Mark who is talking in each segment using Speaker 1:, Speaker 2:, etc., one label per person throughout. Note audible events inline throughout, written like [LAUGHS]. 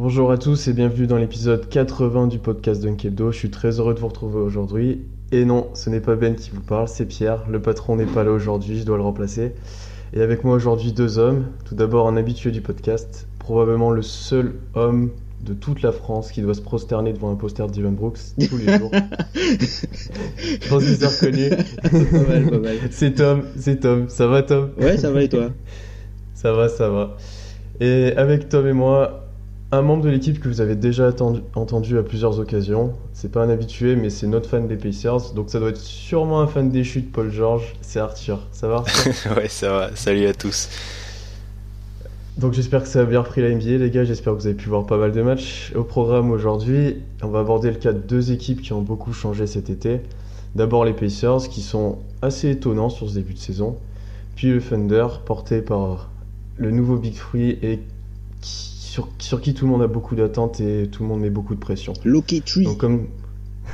Speaker 1: Bonjour à tous et bienvenue dans l'épisode 80 du podcast Dunkebdo. Je suis très heureux de vous retrouver aujourd'hui. Et non, ce n'est pas Ben qui vous parle, c'est Pierre. Le patron n'est pas là aujourd'hui, je dois le remplacer. Et avec moi aujourd'hui deux hommes. Tout d'abord un habitué du podcast, probablement le seul homme de toute la France qui doit se prosterner devant un poster de Dylan Brooks tous les jours. je pense qu'il s'est reconnu.
Speaker 2: Pas mal, pas mal.
Speaker 1: C'est Tom, c'est Tom. Ça va Tom?
Speaker 2: Ouais, ça va et toi?
Speaker 1: Ça va, ça va. Et avec Tom et moi, un membre de l'équipe que vous avez déjà attendu- entendu à plusieurs occasions. C'est pas un habitué, mais c'est notre fan des Pacers. Donc ça doit être sûrement un fan déchu de Paul George. C'est Arthur. Ça va Arthur? [LAUGHS]
Speaker 3: Ouais, ça va. Salut à tous.
Speaker 1: Donc j'espère que ça a bien repris la NBA, les gars. J'espère que vous avez pu voir pas mal de matchs. Au programme aujourd'hui, on va aborder le cas de deux équipes qui ont beaucoup changé cet été. D'abord les Pacers, qui sont assez étonnants sur ce début de saison. Puis le Thunder, porté par le nouveau Big Free et qui- sur, sur qui tout le monde a beaucoup d'attentes et tout le monde met beaucoup de pression.
Speaker 2: Loki Tree.
Speaker 1: Donc comme,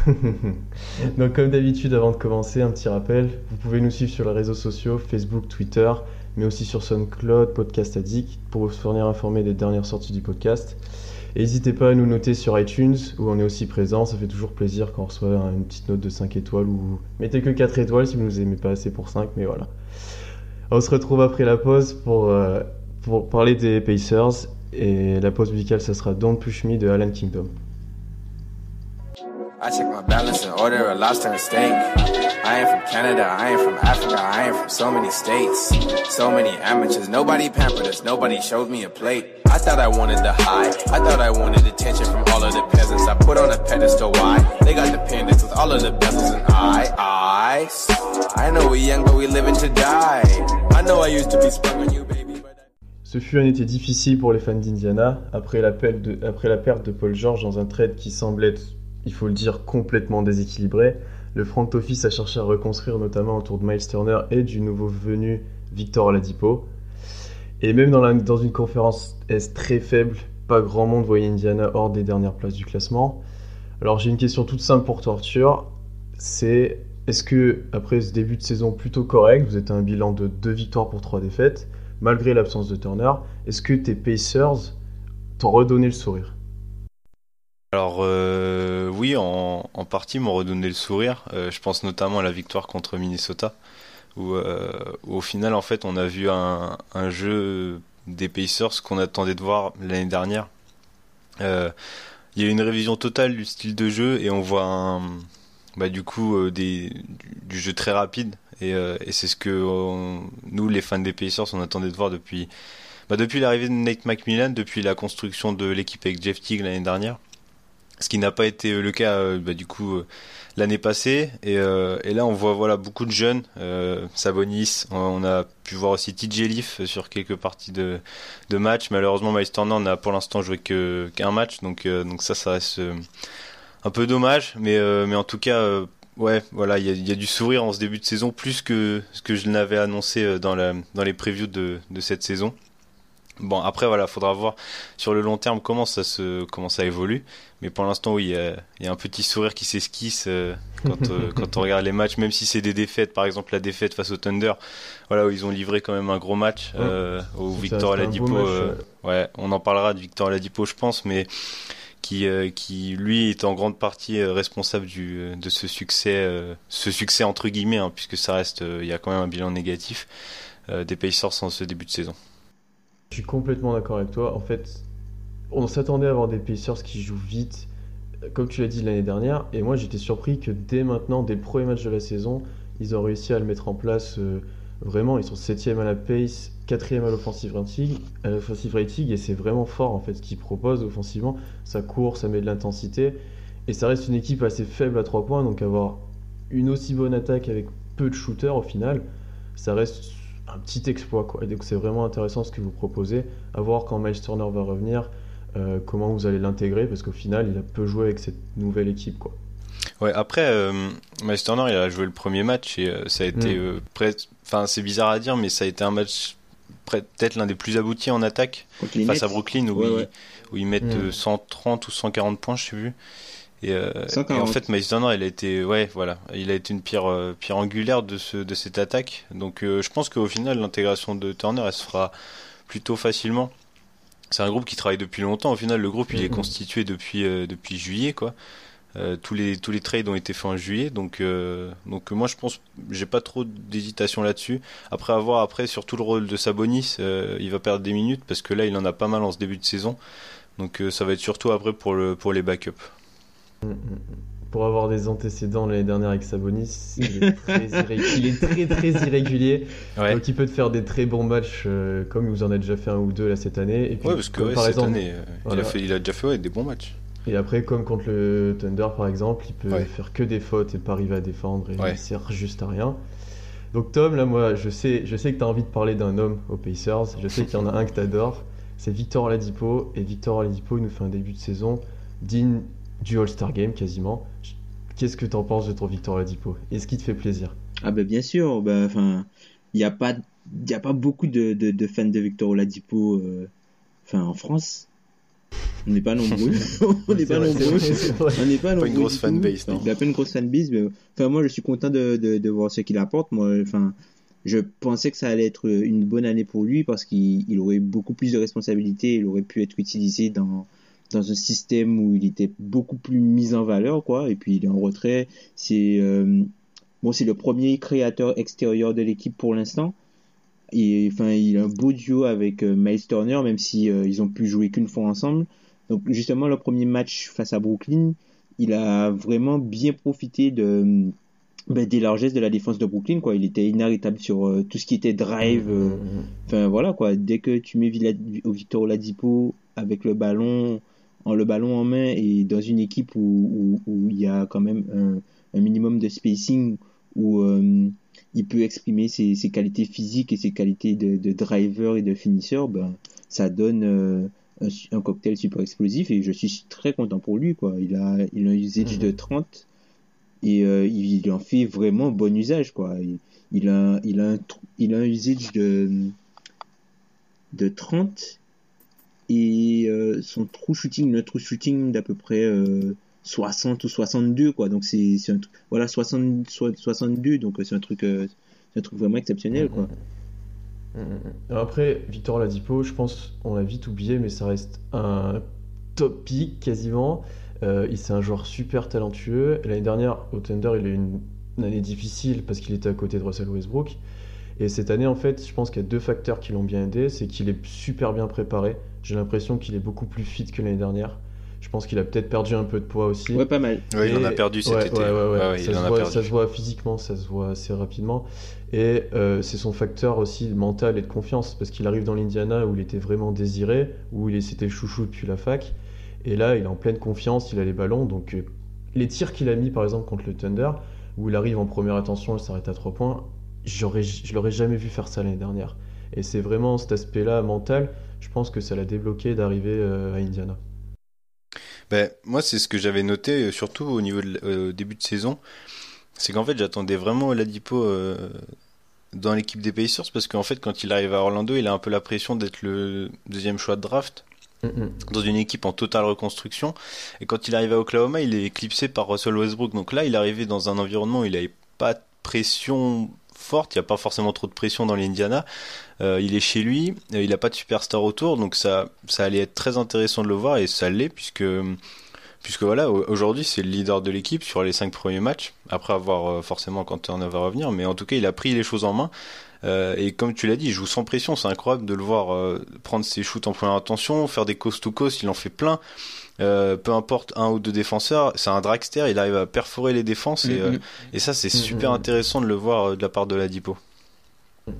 Speaker 1: [LAUGHS] Donc, comme d'habitude, avant de commencer, un petit rappel. Vous pouvez nous suivre sur les réseaux sociaux, Facebook, Twitter, mais aussi sur SoundCloud, Podcast Addict, pour vous fournir informé des dernières sorties du podcast. N'hésitez pas à nous noter sur iTunes, où on est aussi présent. Ça fait toujours plaisir quand on reçoit une petite note de 5 étoiles, ou mettez que 4 étoiles si vous nous aimez pas assez pour 5, mais voilà. On se retrouve après la pause pour, euh, pour parler des Pacers. Et la pause musicale, ça sera Don't Push Me de Alan Kingdom.
Speaker 4: I check my balance and order a lobster and steak. I ain't from Canada, I ain't from Africa, I ain't from so many states. So many amateurs, nobody pampered us, nobody showed me a plate. I thought I wanted the high, I thought I wanted attention from all of the peasants. I put on a pedestal, why? They got the pendants with all of the bezels and I, I, I know we young but we living to die. I know I used to be sprung on you baby.
Speaker 1: Ce fut un été difficile pour les fans d'Indiana, après la, perte de, Paul George dans un trade qui semble être, il faut le dire, complètement déséquilibré. Le front office a cherché à reconstruire notamment autour de Miles Turner et du nouveau venu Victor Oladipo. Et même dans, une conférence Est très faible, pas grand monde voyait Indiana hors des dernières places du classement. Alors j'ai une question toute simple pour toi Arthur, c'est est-ce que après ce début de saison plutôt correct, vous êtes un bilan de 2 victoires pour 3 défaites, malgré l'absence de Turner, est-ce que tes Pacers t'ont redonné le sourire?
Speaker 3: Alors euh, oui, en, en partie m'ont redonné le sourire. Euh, je pense notamment à la victoire contre Minnesota, où, euh, où au final en fait on a vu un, un jeu des Pacers qu'on attendait de voir l'année dernière. Il y a eu une révision totale du style de jeu et on voit un, bah, du coup euh, des, du, jeu très rapide. Et, euh, et c'est ce que on- nous les fans des Pacers on attendait de voir depuis bah, depuis l'arrivée de Nate McMillan, depuis la construction de l'équipe avec Jeff Teague l'année dernière. Ce qui n'a pas été le cas euh, bah, du coup euh, l'année passée. Et, euh, et là on voit voilà beaucoup de jeunes euh, Sabonis on, on a pu voir aussi TJ Leaf sur quelques parties de, de match. Malheureusement Miles Turner n'a pour l'instant joué que qu'un match. Donc euh, donc ça ça reste euh, un peu dommage mais euh, mais en tout cas euh, ouais voilà il y y a du sourire en ce début de saison plus que ce que je l'avais annoncé euh, dans la dans les previews de de cette saison Bon, après, voilà, faudra voir sur le long terme comment ça se, comment ça évolue. Mais pour l'instant, oui, il y a, y a un petit sourire qui s'esquisse euh, quand, euh, [LAUGHS] quand on regarde les matchs, même si c'est des défaites. Par exemple, la défaite face au Thunder, voilà, où ils ont livré quand même un gros match, euh, où
Speaker 1: Ça
Speaker 3: Victor Oladipo, euh, ouais, on en parlera de Victor Oladipo, je pense, mais qui, euh, qui lui est en grande partie euh, responsable du, euh, de ce succès, ce succès entre guillemets, hein, puisque ça reste, il y a quand même un bilan négatif des Pacers en ce début de saison.
Speaker 1: Je suis complètement d'accord avec toi. En fait, on s'attendait à avoir des Pacers qui jouent vite, comme tu l'as dit l'année dernière, et moi j'étais surpris que dès maintenant, dès le premier match de la saison, ils ont réussi à le mettre en place. Vraiment, ils sont septième à la pace, quatrième à l'offensive rating, rating, et c'est vraiment fort en fait ce qu'ils proposent offensivement. Ça court, ça met de l'intensité, et ça reste une équipe assez faible à 3 points, donc avoir une aussi bonne attaque avec peu de shooters au final, ça reste un petit exploit quoi. Et donc c'est vraiment intéressant ce que vous proposez. À voir quand Miles Turner va revenir, euh, comment vous allez l'intégrer, parce qu'au final il a peu joué avec cette nouvelle équipe quoi.
Speaker 3: Ouais, après, euh, Miles Turner, il a joué le premier match et euh, ça a été mm. Enfin, c'est bizarre à dire, mais ça a été un match peut-être l'un des plus aboutis en attaque face à Brooklyn où, ils, où ils mettent 130 mm. euh, ou 140 points, je sais plus. Et, euh, en fait, Miles Turner, il a été, ouais, voilà, il a été une pierre, euh, pierre angulaire de, ce, de cette attaque. Donc, je pense qu'au final, l'intégration de Turner, elle se fera plutôt facilement. C'est un groupe qui travaille depuis longtemps. Au final, le groupe, il est mm-hmm. constitué depuis, depuis juillet, quoi. Euh, tous les tous les trades ont été faits en juillet, donc euh, donc moi je pense j'ai pas trop d'hésitation là-dessus. Après avoir après surtout le rôle de Sabonis, euh, il va perdre des minutes parce que là il en a pas mal en ce début de saison, donc ça va être surtout après pour le pour les backups.
Speaker 1: Mm, mm, mm. Pour avoir des antécédents l'année dernière avec Sabonis, il est [LAUGHS] très, il est très, très irrégulier. Donc il peut te faire des très bons matchs, comme vous en a déjà fait un ou deux là cette année.
Speaker 3: Et puis, ouais, parce que cette année, il, a fait, il a déjà fait des bons matchs.
Speaker 1: Et après, comme contre le Thunder par exemple, il peut faire que des fautes et pas arriver à défendre et il sert juste à rien. Donc Tom, là moi je sais, je sais que tu as envie de parler d'un homme aux Pacers, je sais qu'il y en a un que tu adores, c'est Victor Oladipo, et Victor Oladipo il nous fait un début de saison digne du All-Star Game quasiment. Qu'est-ce que tu en penses de ton Victor Oladipo? Est-ce qu'il te fait plaisir?
Speaker 2: Ah ben bien sûr, ben, enfin, il n'y a, pas, y a pas beaucoup de, de, fans de Victor Oladipo euh, en France. On n'est pas nombreux. on n'est pas nombreux. On n'est pas,
Speaker 3: une grosse fanbase,
Speaker 2: Il a pas une grosse fanbase, mais enfin moi je suis content de, de, de voir ce qu'il apporte. Moi, enfin, je pensais que ça allait être une bonne année pour lui parce qu'il aurait beaucoup plus de responsabilités. Il aurait pu être utilisé dans dans un système où il était beaucoup plus mis en valeur, quoi. Et puis il est en retrait. C'est euh, bon, c'est le premier créateur extérieur de l'équipe pour l'instant. Et enfin, il a un beau duo avec euh, Miles Turner, même si euh, ils ont pu jouer qu'une fois ensemble. Donc justement, le premier match face à Brooklyn, il a vraiment bien profité de ben, des largesses de la défense de Brooklyn. Quoi, il était inarrêtable sur euh, tout ce qui était drive. Mmh, mmh, mmh. Enfin voilà quoi. Dès que tu mets Victor Oladipo avec le ballon, en le ballon en main et dans une équipe où, où, il y a quand même un, un minimum de spacing où il peut exprimer ses, ses, qualités physiques et ses qualités de, de driver et de finisseur, ben, ça donne euh, un, un, cocktail super explosif et je suis très content pour lui. Quoi. Il, a, il a un usage de 30 et euh, il, en fait vraiment bon usage. Quoi. Il, il, a, il, a, un, il a un usage de, de 30 et euh, son true shooting, le true shooting d'à peu près 60 ou 62 quoi. Donc c'est un voilà 60 62 donc c'est un truc euh, un truc vraiment exceptionnel quoi.
Speaker 1: Mm, mm, mm, après Victor Ladipo je pense on l'a vite oublié mais ça reste un top pick quasiment. Euh, c'est un joueur super talentueux. L'année dernière au Thunder il a eu une, année difficile parce qu'il était à côté de Russell Westbrook. Et cette année en fait je pense qu'il y a deux facteurs qui l'ont bien aidé c'est qu'il est super bien préparé. J'ai l'impression qu'il est beaucoup plus fit que l'année dernière je pense qu'il a peut-être perdu un peu de poids aussi.
Speaker 2: Ouais, pas mal.
Speaker 3: Oui, il en a perdu cet été. ça,
Speaker 1: se voit, physiquement, ça se voit assez rapidement. Et euh, c'est son facteur aussi mental et de confiance, parce qu'il arrive dans l'Indiana où il était vraiment désiré, où il c'était le chouchou depuis la fac. Et là, il est en pleine confiance, il a les ballons. Donc, euh, les tirs qu'il a mis, par exemple, contre le Thunder, où il arrive en première attention, il s'arrête à 3 points, je l'aurais jamais vu faire ça l'année dernière. Et c'est vraiment cet aspect-là mental, je pense que ça l'a débloqué d'arriver euh, à Indiana.
Speaker 3: Ben, moi, c'est ce que j'avais noté, euh, surtout au niveau de euh, début de saison. C'est qu'en fait, j'attendais vraiment Ladipo euh, dans l'équipe des Pacers parce qu'en fait, quand il arrive à Orlando, il a un peu la pression d'être le deuxième choix de draft dans une équipe en totale reconstruction. Et quand il arrive à Oklahoma, il est éclipsé par Russell Westbrook. Donc là, il est arrivé dans un environnement où il n'avait pas de pression forte, il n'y a pas forcément trop de pression dans l'Indiana. Euh, il est chez lui, euh, il n'a pas de superstar autour, donc ça, ça allait être très intéressant de le voir et ça l'est puisque, puisque voilà, aujourd'hui c'est le leader de l'équipe sur les cinq premiers matchs. Après avoir euh, forcément quand Turner va revenir, mais en tout cas il a pris les choses en main. Et comme tu l'as dit, il joue sans pression. C'est incroyable de le voir prendre ses shoots en première intention, faire des coast to coast. Il en fait plein. Euh, peu importe un ou deux défenseurs, c'est un dragster. Il arrive à perforer les défenses et,
Speaker 2: Mhm.
Speaker 3: et ça c'est
Speaker 1: Mhm.
Speaker 3: super intéressant de le voir de la part de la Dipo.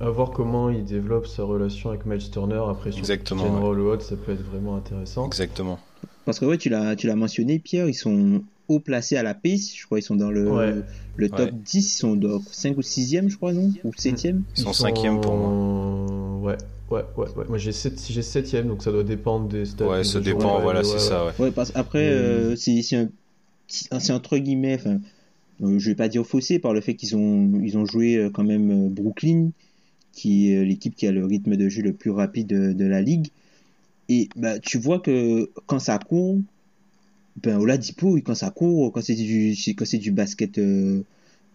Speaker 1: À voir comment il développe sa relation avec Miles Turner après sur
Speaker 3: Exactement,
Speaker 1: and
Speaker 3: ouais.
Speaker 1: roll ou autre, ça peut être vraiment intéressant.
Speaker 3: Exactement.
Speaker 2: Parce que ouais, tu l'as, tu l'as mentionné, Pierre, ils sont haut placés à la pace. Je crois ils sont dans le,
Speaker 1: Ouais.
Speaker 2: le top
Speaker 3: Ouais.
Speaker 2: 10, ils sont dans 5 ou 6e, je crois, non? Ou 7e
Speaker 3: Ils sont cinquième pour moi.
Speaker 1: Ouais, ouais, ouais, ouais. Moi j'ai 7 j'ai septième, donc ça doit dépendre des stats.
Speaker 3: Ouais, ça dépend. Voilà,
Speaker 1: ouais,
Speaker 3: c'est
Speaker 1: ouais.
Speaker 3: ça. Ouais.
Speaker 2: Ouais, parce après,
Speaker 1: Mais-
Speaker 2: euh, c'est, c'est, un, c'est entre guillemets, enfin, euh, je vais pas dire faussé par le fait qu'ils ont, ils ont joué euh, quand même euh, Brooklyn, qui est euh, l'équipe qui a le rythme de jeu le plus rapide de, de la ligue. Et bah, tu vois que quand ça court, ben Oladipo, quand ça court, quand c'est du, quand c'est du basket, euh,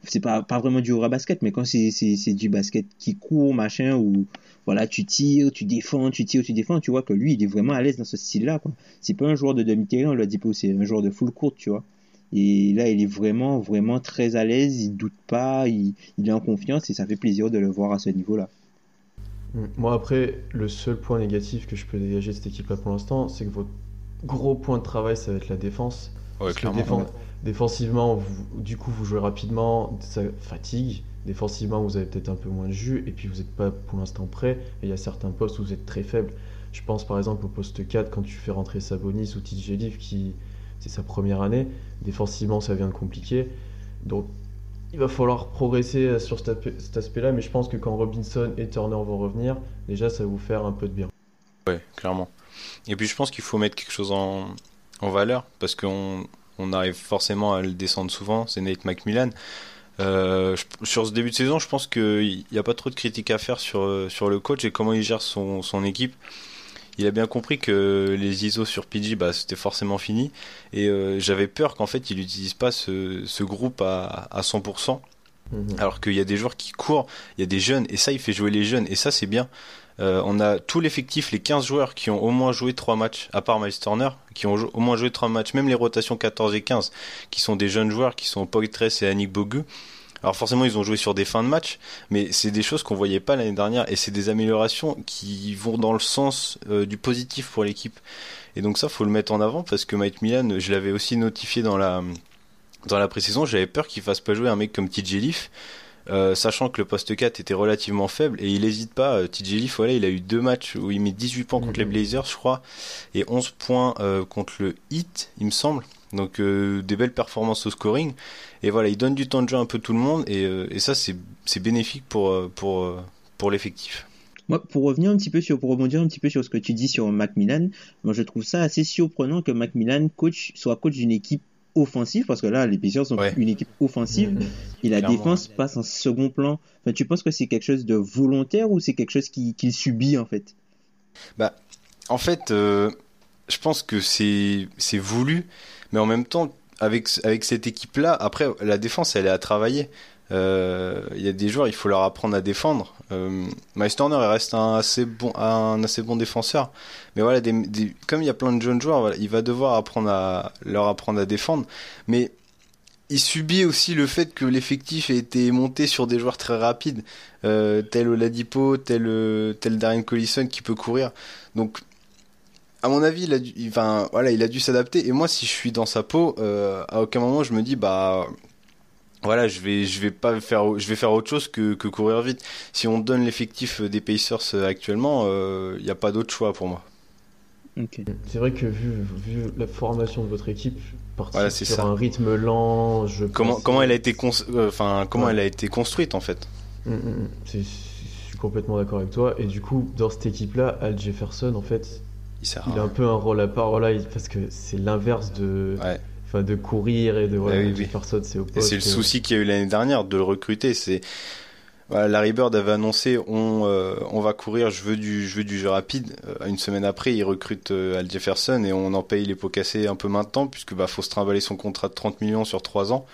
Speaker 2: c'est pas, pas vraiment du aura basket, mais quand c'est, c'est, c'est du basket qui court, machin, où voilà, tu tires, tu défends, tu tires, tu défends, tu vois que lui, il est vraiment à l'aise dans ce style-là, quoi. C'est pas un joueur de demi-terrain, Oladipo, c'est un joueur de full court, tu vois. Et là, il est vraiment, vraiment très à l'aise, il doute pas, il, il est en confiance et ça fait plaisir de le voir à ce niveau-là.
Speaker 1: Mm. Moi après, le seul point négatif que je peux dégager de cette équipe-là pour l'instant, c'est que votre gros point de travail, ça va être la défense.
Speaker 3: Ouais, clairement.
Speaker 1: Défen- défensivement, du coup, vous jouez rapidement, ça fatigue. Défensivement, vous avez peut-être un peu moins de jus, et puis vous n'êtes pas pour l'instant prêt. Et il y a certains postes où vous êtes très faible. Je pense par exemple au poste 4, quand tu fais rentrer Sabonis ou TJ qui c'est sa première année. Défensivement, ça vient de compliquer. Donc, il va falloir progresser sur cet aspect- cet aspect-là, mais je pense que quand Robinson et Turner vont revenir, déjà, ça va vous faire un peu de bien.
Speaker 3: Ouais, clairement. Et puis je pense qu'il faut mettre quelque chose en, en valeur parce qu'on on arrive forcément à le descendre souvent. C'est Nate McMillan. Euh, je- sur ce début de saison, je pense qu'il n'y a pas trop de critiques à faire sur, euh, sur le coach et comment il gère son, son équipe. Il a bien compris que les ISO sur PG, bah, c'était forcément fini. Et euh, j'avais peur qu'en fait, il n'utilise pas ce, ce groupe à, à 100%.
Speaker 1: Mhm.
Speaker 3: Alors qu'il y a des joueurs qui courent, il y a des jeunes, et ça, il fait jouer les jeunes, et ça, c'est bien. Euh, on a tout l'effectif, les 15 joueurs qui ont au moins joué 3 matchs, à part Miles Turner, qui ont au moins joué 3 matchs, même les rotations 14 et 15, qui sont des jeunes joueurs, qui sont Poitres et Annick Bogu. Alors forcément, ils ont joué sur des fins de match, mais c'est des choses qu'on voyait pas l'année dernière, et c'est des améliorations qui vont dans le sens euh, du positif pour l'équipe. Et donc ça, faut le mettre en avant, parce que Mike Milan, je l'avais aussi notifié dans la dans la pré-saison, j'avais peur qu'il fasse pas jouer un mec comme TJ Leaf, euh, sachant que le poste 4 était relativement faible et il hésite pas. euh, TJ Leaf, voilà, il a eu deux matchs où il met 18 points contre les
Speaker 1: Mhm.
Speaker 3: Blazers, je crois, et 11 points euh, contre le Heat, il me semble. Donc euh, des belles performances au scoring. Et voilà, il donne du temps de jeu un peu tout le monde et, et ça c'est c'est bénéfique pour pour pour l'effectif.
Speaker 2: Moi, pour revenir un petit peu sur, pour rebondir un petit peu sur ce que tu dis sur Macmillan, moi je trouve ça assez surprenant que Macmillan coach, soit coach d'une équipe offensive, parce que là, les Pacers sont
Speaker 3: Ouais.
Speaker 2: une équipe offensive,
Speaker 1: Mhm.
Speaker 2: et la
Speaker 3: Clairement,
Speaker 2: défense passe en second plan. Enfin, tu penses que c'est quelque chose de volontaire ou c'est quelque chose qui- qu'il subit en fait?
Speaker 3: En fait, euh, je pense que c'est c'est voulu, mais en même temps, avec avec cette équipe-là, après la défense, elle est à travailler. Euh, Il y a des joueurs, il faut leur apprendre à défendre. Euh, Miles il reste un assez bon un assez bon défenseur, mais voilà, des, des- comme il y a plein de jeunes joueurs, voilà, il va devoir apprendre à leur apprendre à défendre, mais il subit aussi le fait que l'effectif ait été monté sur des joueurs très rapides, euh, tel Oladipo, tel euh, tel Darren Collison qui peut courir. Donc à mon avis, il a dû, enfin, voilà, il a dû s'adapter. Et moi, si je suis dans sa peau, euh, à aucun moment je me dis, bah, voilà, je vais, je vais pas faire, je vais faire autre chose que, que courir vite. Si on donne l'effectif des Pacers euh, actuellement, il n'y a pas d'autre choix pour moi.
Speaker 2: Ok.
Speaker 1: C'est vrai que vu, vu la formation de votre équipe, partir
Speaker 3: Voilà,
Speaker 1: sur
Speaker 3: ça.
Speaker 1: un rythme lent, je
Speaker 3: Comment,
Speaker 1: pense-
Speaker 3: comment elle a été, euh, enfin, comment
Speaker 1: Ouais.
Speaker 3: elle a été construite en fait.
Speaker 1: Mm, mm, mm. Je suis complètement d'accord avec toi. Et du coup, dans cette équipe-là, Al Jefferson, en fait,
Speaker 3: Il sert.
Speaker 1: il a un peu un rôle à part, il- parce que c'est l'inverse de,
Speaker 3: Ouais.
Speaker 1: enfin, de courir et de voilà,
Speaker 3: Ah oui, oui.
Speaker 1: C'est au
Speaker 3: Et
Speaker 1: poste.
Speaker 3: c'est le
Speaker 1: euh,
Speaker 3: souci qu'il y a eu l'année dernière de le recruter. C'est voilà, Larry Bird avait annoncé on euh, on va courir, je veux du je veux du jeu rapide. Euh, une semaine après, il recrute euh, Al Jefferson et on en paye les pots cassés un peu maintenant puisque bah faut se trimballer son contrat de 30 millions sur 3 ans.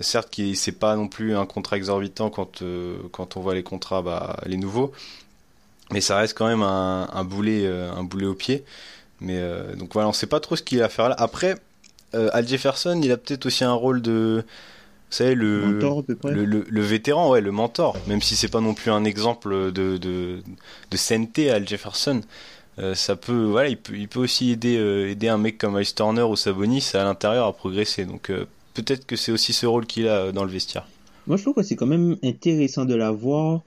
Speaker 3: Certes, c'est pas non plus un contrat exorbitant quand quand on voit les contrats, bah, les nouveaux, mais ça reste quand même un, un boulet un boulet au pied. Mais donc voilà, on sait pas trop ce qu'il a à faire là. Après, Al Jefferson, il a peut-être aussi un rôle de savez, le, le, le, vétéran, ouais, le mentor, même si c'est pas non plus un exemple de, de, de sainteté Al Jefferson. Euh, ça peut, voilà, il peut, il peut aussi aider, euh, aider un mec comme Ice Turner ou Sabonis à l'intérieur à progresser. Donc euh, peut-être que c'est aussi ce rôle qu'il a dans le vestiaire.
Speaker 2: Moi, je trouve que c'est quand même intéressant de l'avoir,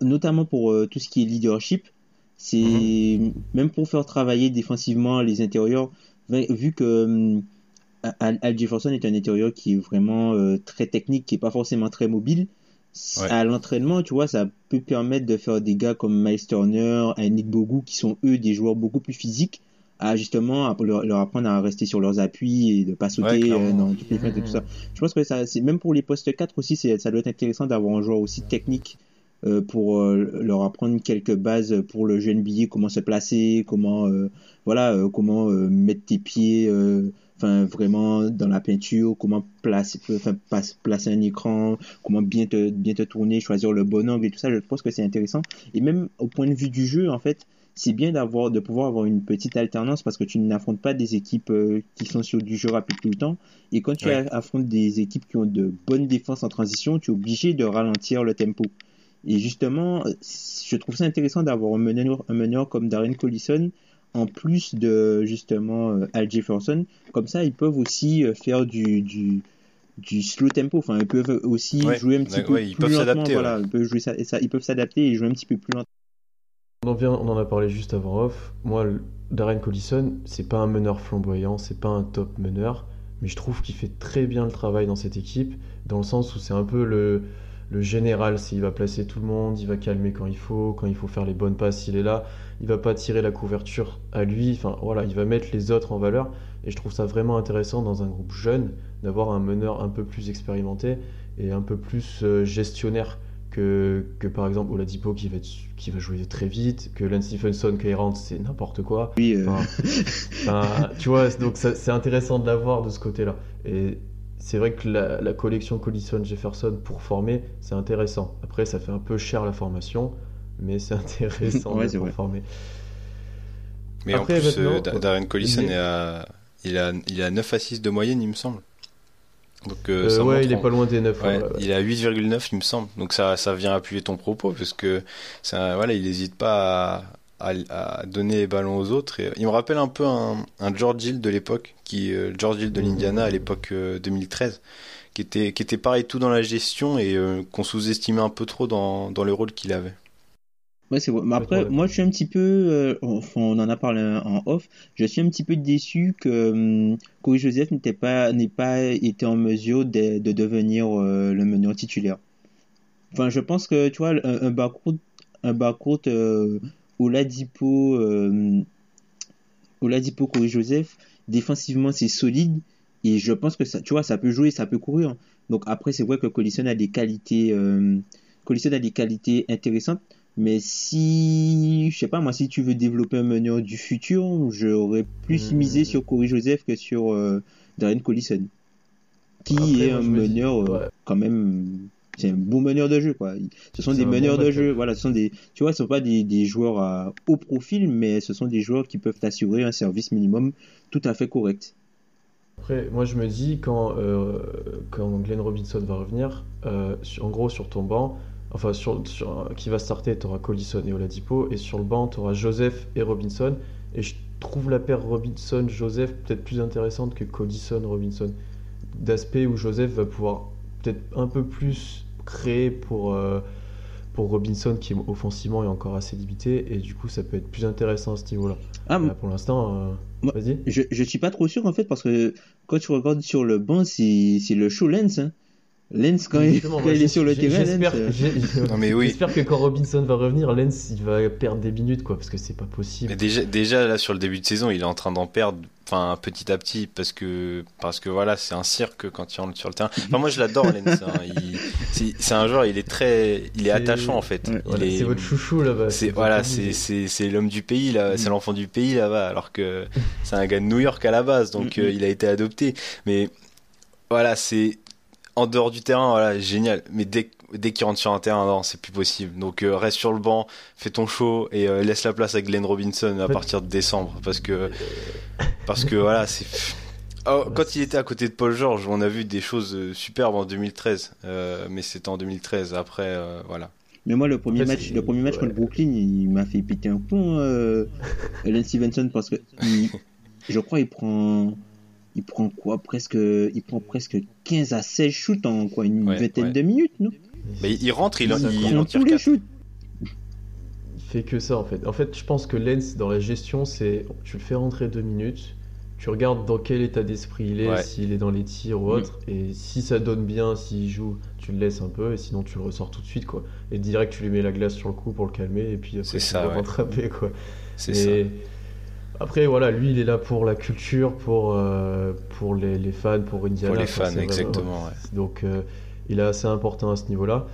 Speaker 2: notamment pour tout ce qui est leadership. C'est mhm. même pour faire travailler défensivement les intérieurs, vu que hum, Al, Jefferson est un intérieur qui est vraiment euh, très technique, qui est pas forcément très mobile. À l'entraînement, tu vois, ça peut permettre de faire des gars comme Miles Turner, Nick Bogu, qui sont eux des joueurs beaucoup plus physiques, à justement leur, apprendre à rester sur leurs appuis et de pas sauter euh, dans toutes les et tout ça. Je pense que ça, c'est même pour les postes 4 aussi, ça doit être intéressant d'avoir un joueur aussi technique euh, pour leur apprendre quelques bases pour le jeu NBA, comment se placer, comment voilà, comment mettre tes pieds enfin vraiment dans la peinture, comment placer, enfin, placer un écran, comment bien te, bien te tourner, choisir le bon angle et tout ça, je pense que c'est intéressant. Et même au point de vue du jeu, en fait, c'est bien d'avoir, de pouvoir avoir une petite alternance parce que tu n'affrontes pas des équipes euh, qui sont sur du jeu rapide tout le temps. Et quand tu affrontes des équipes qui ont de bonnes défenses en transition, tu es obligé de ralentir le tempo. Et justement, je trouve ça intéressant d'avoir un meneur, un meneur comme Darren Collison en plus de justement euh, Al Jefferson. Comme ça, ils peuvent aussi euh, faire du, du, du slow tempo. Enfin, ils peuvent aussi jouer un petit peu ils plus lentement. Voilà, ils peuvent jouer ça, ils peuvent s'adapter et jouer un petit peu plus lentement.
Speaker 1: On en, vient, on en a parlé juste avant off. Moi, Darren Collison, c'est pas un meneur flamboyant, c'est pas un top meneur, mais je trouve qu'il fait très bien le travail dans cette équipe, dans le sens où c'est un peu le, le général, s'il va placer tout le monde, il va calmer quand il faut, quand il faut faire les bonnes passes, il est là, il va pas tirer la couverture à lui, enfin voilà, il va mettre les autres en valeur. Et je trouve ça vraiment intéressant dans un groupe jeune d'avoir un meneur un peu plus expérimenté et un peu plus euh, gestionnaire que, que, par exemple Oladipo qui va, qui va jouer très vite, que Lance Stephenson qui rentre c'est n'importe quoi.
Speaker 2: Oui, euh.
Speaker 1: tu vois, donc c'est intéressant de l'avoir de ce côté-là. Et c'est vrai que la, collection Collison-Jefferson pour former, c'est intéressant. Après, ça fait un peu cher la formation, mais c'est [LAUGHS] intéressant pour former.
Speaker 3: Mais en plus, euh, Darren Collison il... est à, il, a, il a 9 à 6 de moyenne, il me semble.
Speaker 1: Donc, euh, euh ouais, il est pas loin des 9.
Speaker 3: Ouais, Il est à 8,9, il me semble. Donc ça, ça vient appuyer ton propos, parce que ça, voilà, il n'hésite pas à, à, donner les ballons aux autres. Et, il me rappelle un peu un, George Hill de l'époque, qui euh, George Hill de l'Indiana à l'époque 2013, euh, qui était, qui était pareil tout dans la gestion et euh, qu'on sous-estimait un peu trop dans, dans le rôle qu'il avait.
Speaker 2: Ouais, c'est Mais après, moi, je suis un petit peu, on en a parlé en off, je suis un petit peu déçu que um, Corey Joseph n'était pas, n'ait pas été en mesure de, de devenir le meneur titulaire. Enfin, je pense que, tu vois, un, un backcourt, un backcourt Oladipo, euh, Oladipo Corey Joseph, défensivement c'est solide et je pense que ça, tu vois, ça peut jouer, ça peut courir. Donc après c'est vrai que Collison a des qualités, euh, a des qualités intéressantes, mais si, je sais pas moi, si tu veux développer un meneur du futur, j'aurais plus hmm. misé sur Corey Joseph que sur euh, Darren Collison, qui est un meneur euh, quand même c'est un bon meneur de jeu quoi. Ce sont des meneurs de jeu, voilà, ce sont des tu vois, ce sont pas des, des joueurs à haut profil mais ce sont des joueurs qui peuvent assurer un service minimum tout à fait correct.
Speaker 1: Après, moi je me dis quand euh, quand Glenn Robinson va revenir, euh, en gros sur ton banc, enfin sur, sur qui va starter, tu auras Collison et Oladipo et sur le banc tu auras Joseph et Robinson et je trouve la paire Robinson Joseph peut-être plus intéressante que Collison Robinson d'aspect où Joseph va pouvoir peut-être un peu plus créé pour, euh, pour Robinson qui offensivement est encore assez limité et du coup ça peut être plus intéressant à ce niveau-là. Ah, pour l'instant,
Speaker 2: euh, vas-y. Je, je suis pas trop sûr en fait parce que quand tu regardes sur le banc, c'est le show lens. Hein. Lens, quand, il, est sur le terrain,
Speaker 1: j'espère euh, que quand Robinson va revenir, Lens il va perdre des minutes quoi, parce que c'est pas possible.
Speaker 3: Mais déjà, déjà là sur le début de saison, il est en train d'en perdre, enfin petit à petit, parce que parce que voilà, c'est un cirque quand il rentre sur le terrain. Enfin moi je l'adore Lens, hein. c'est un joueur, il est très, il est, attachant en fait.
Speaker 1: c'est votre chouchou là-bas.
Speaker 3: C'est voilà, c'est l'homme du pays là, c'est l'enfant du pays là-bas, alors que c'est un gars de New York à la base, donc mm, mm. Euh, il a été adopté. Mais voilà, c'est en dehors du terrain, voilà, génial. Mais dès, dès qu'il rentre sur un terrain, non, c'est plus possible. Donc euh, reste sur le banc, fais ton show et euh, laisse la place à Glenn Robinson à partir de décembre, parce que parce que voilà, c'est. Oh, quand il était à côté de Paul George, on a vu des choses euh, superbes en 2013, euh, mais c'était en 2013. Après, euh, voilà.
Speaker 2: Mais moi, le premier
Speaker 1: En fait,
Speaker 2: match, le premier match
Speaker 1: ouais.
Speaker 2: contre Brooklyn, il m'a fait péter un plomb, euh, [LAUGHS] Allen Stevenson, parce que il- je crois il prend, il prend quoi, presque, il prend presque 15 à 16 shoots en quoi, une
Speaker 3: Ouais,
Speaker 2: vingtaine
Speaker 3: ouais.
Speaker 2: de minutes, non?
Speaker 3: Mais il rentre, il,
Speaker 1: Il
Speaker 3: il,
Speaker 2: Il
Speaker 3: il en tire
Speaker 2: tous les
Speaker 3: 4.
Speaker 2: shoots.
Speaker 1: Il fait que ça en fait. En fait, je pense que Lens dans la gestion, c'est tu le fais rentrer deux minutes, tu regardes dans quel état d'esprit il est,
Speaker 3: Ouais.
Speaker 1: s'il est dans les tirs ou autre, et si ça donne bien, s'il joue, tu le laisses un peu, et sinon tu le ressors tout de suite quoi. Et direct tu lui mets la glace sur le cou pour le calmer, et puis après
Speaker 3: C'est
Speaker 1: tu
Speaker 3: ça, ouais.
Speaker 1: rattraper quoi.
Speaker 3: C'est ça.
Speaker 1: Après voilà, lui il est là pour la culture, pour euh, pour les, les fans, pour Indiana.
Speaker 3: Pour les
Speaker 1: enfin,
Speaker 3: fans,
Speaker 1: vraiment-
Speaker 3: exactement, ouais.
Speaker 1: Donc euh, il est assez important à ce niveau-là.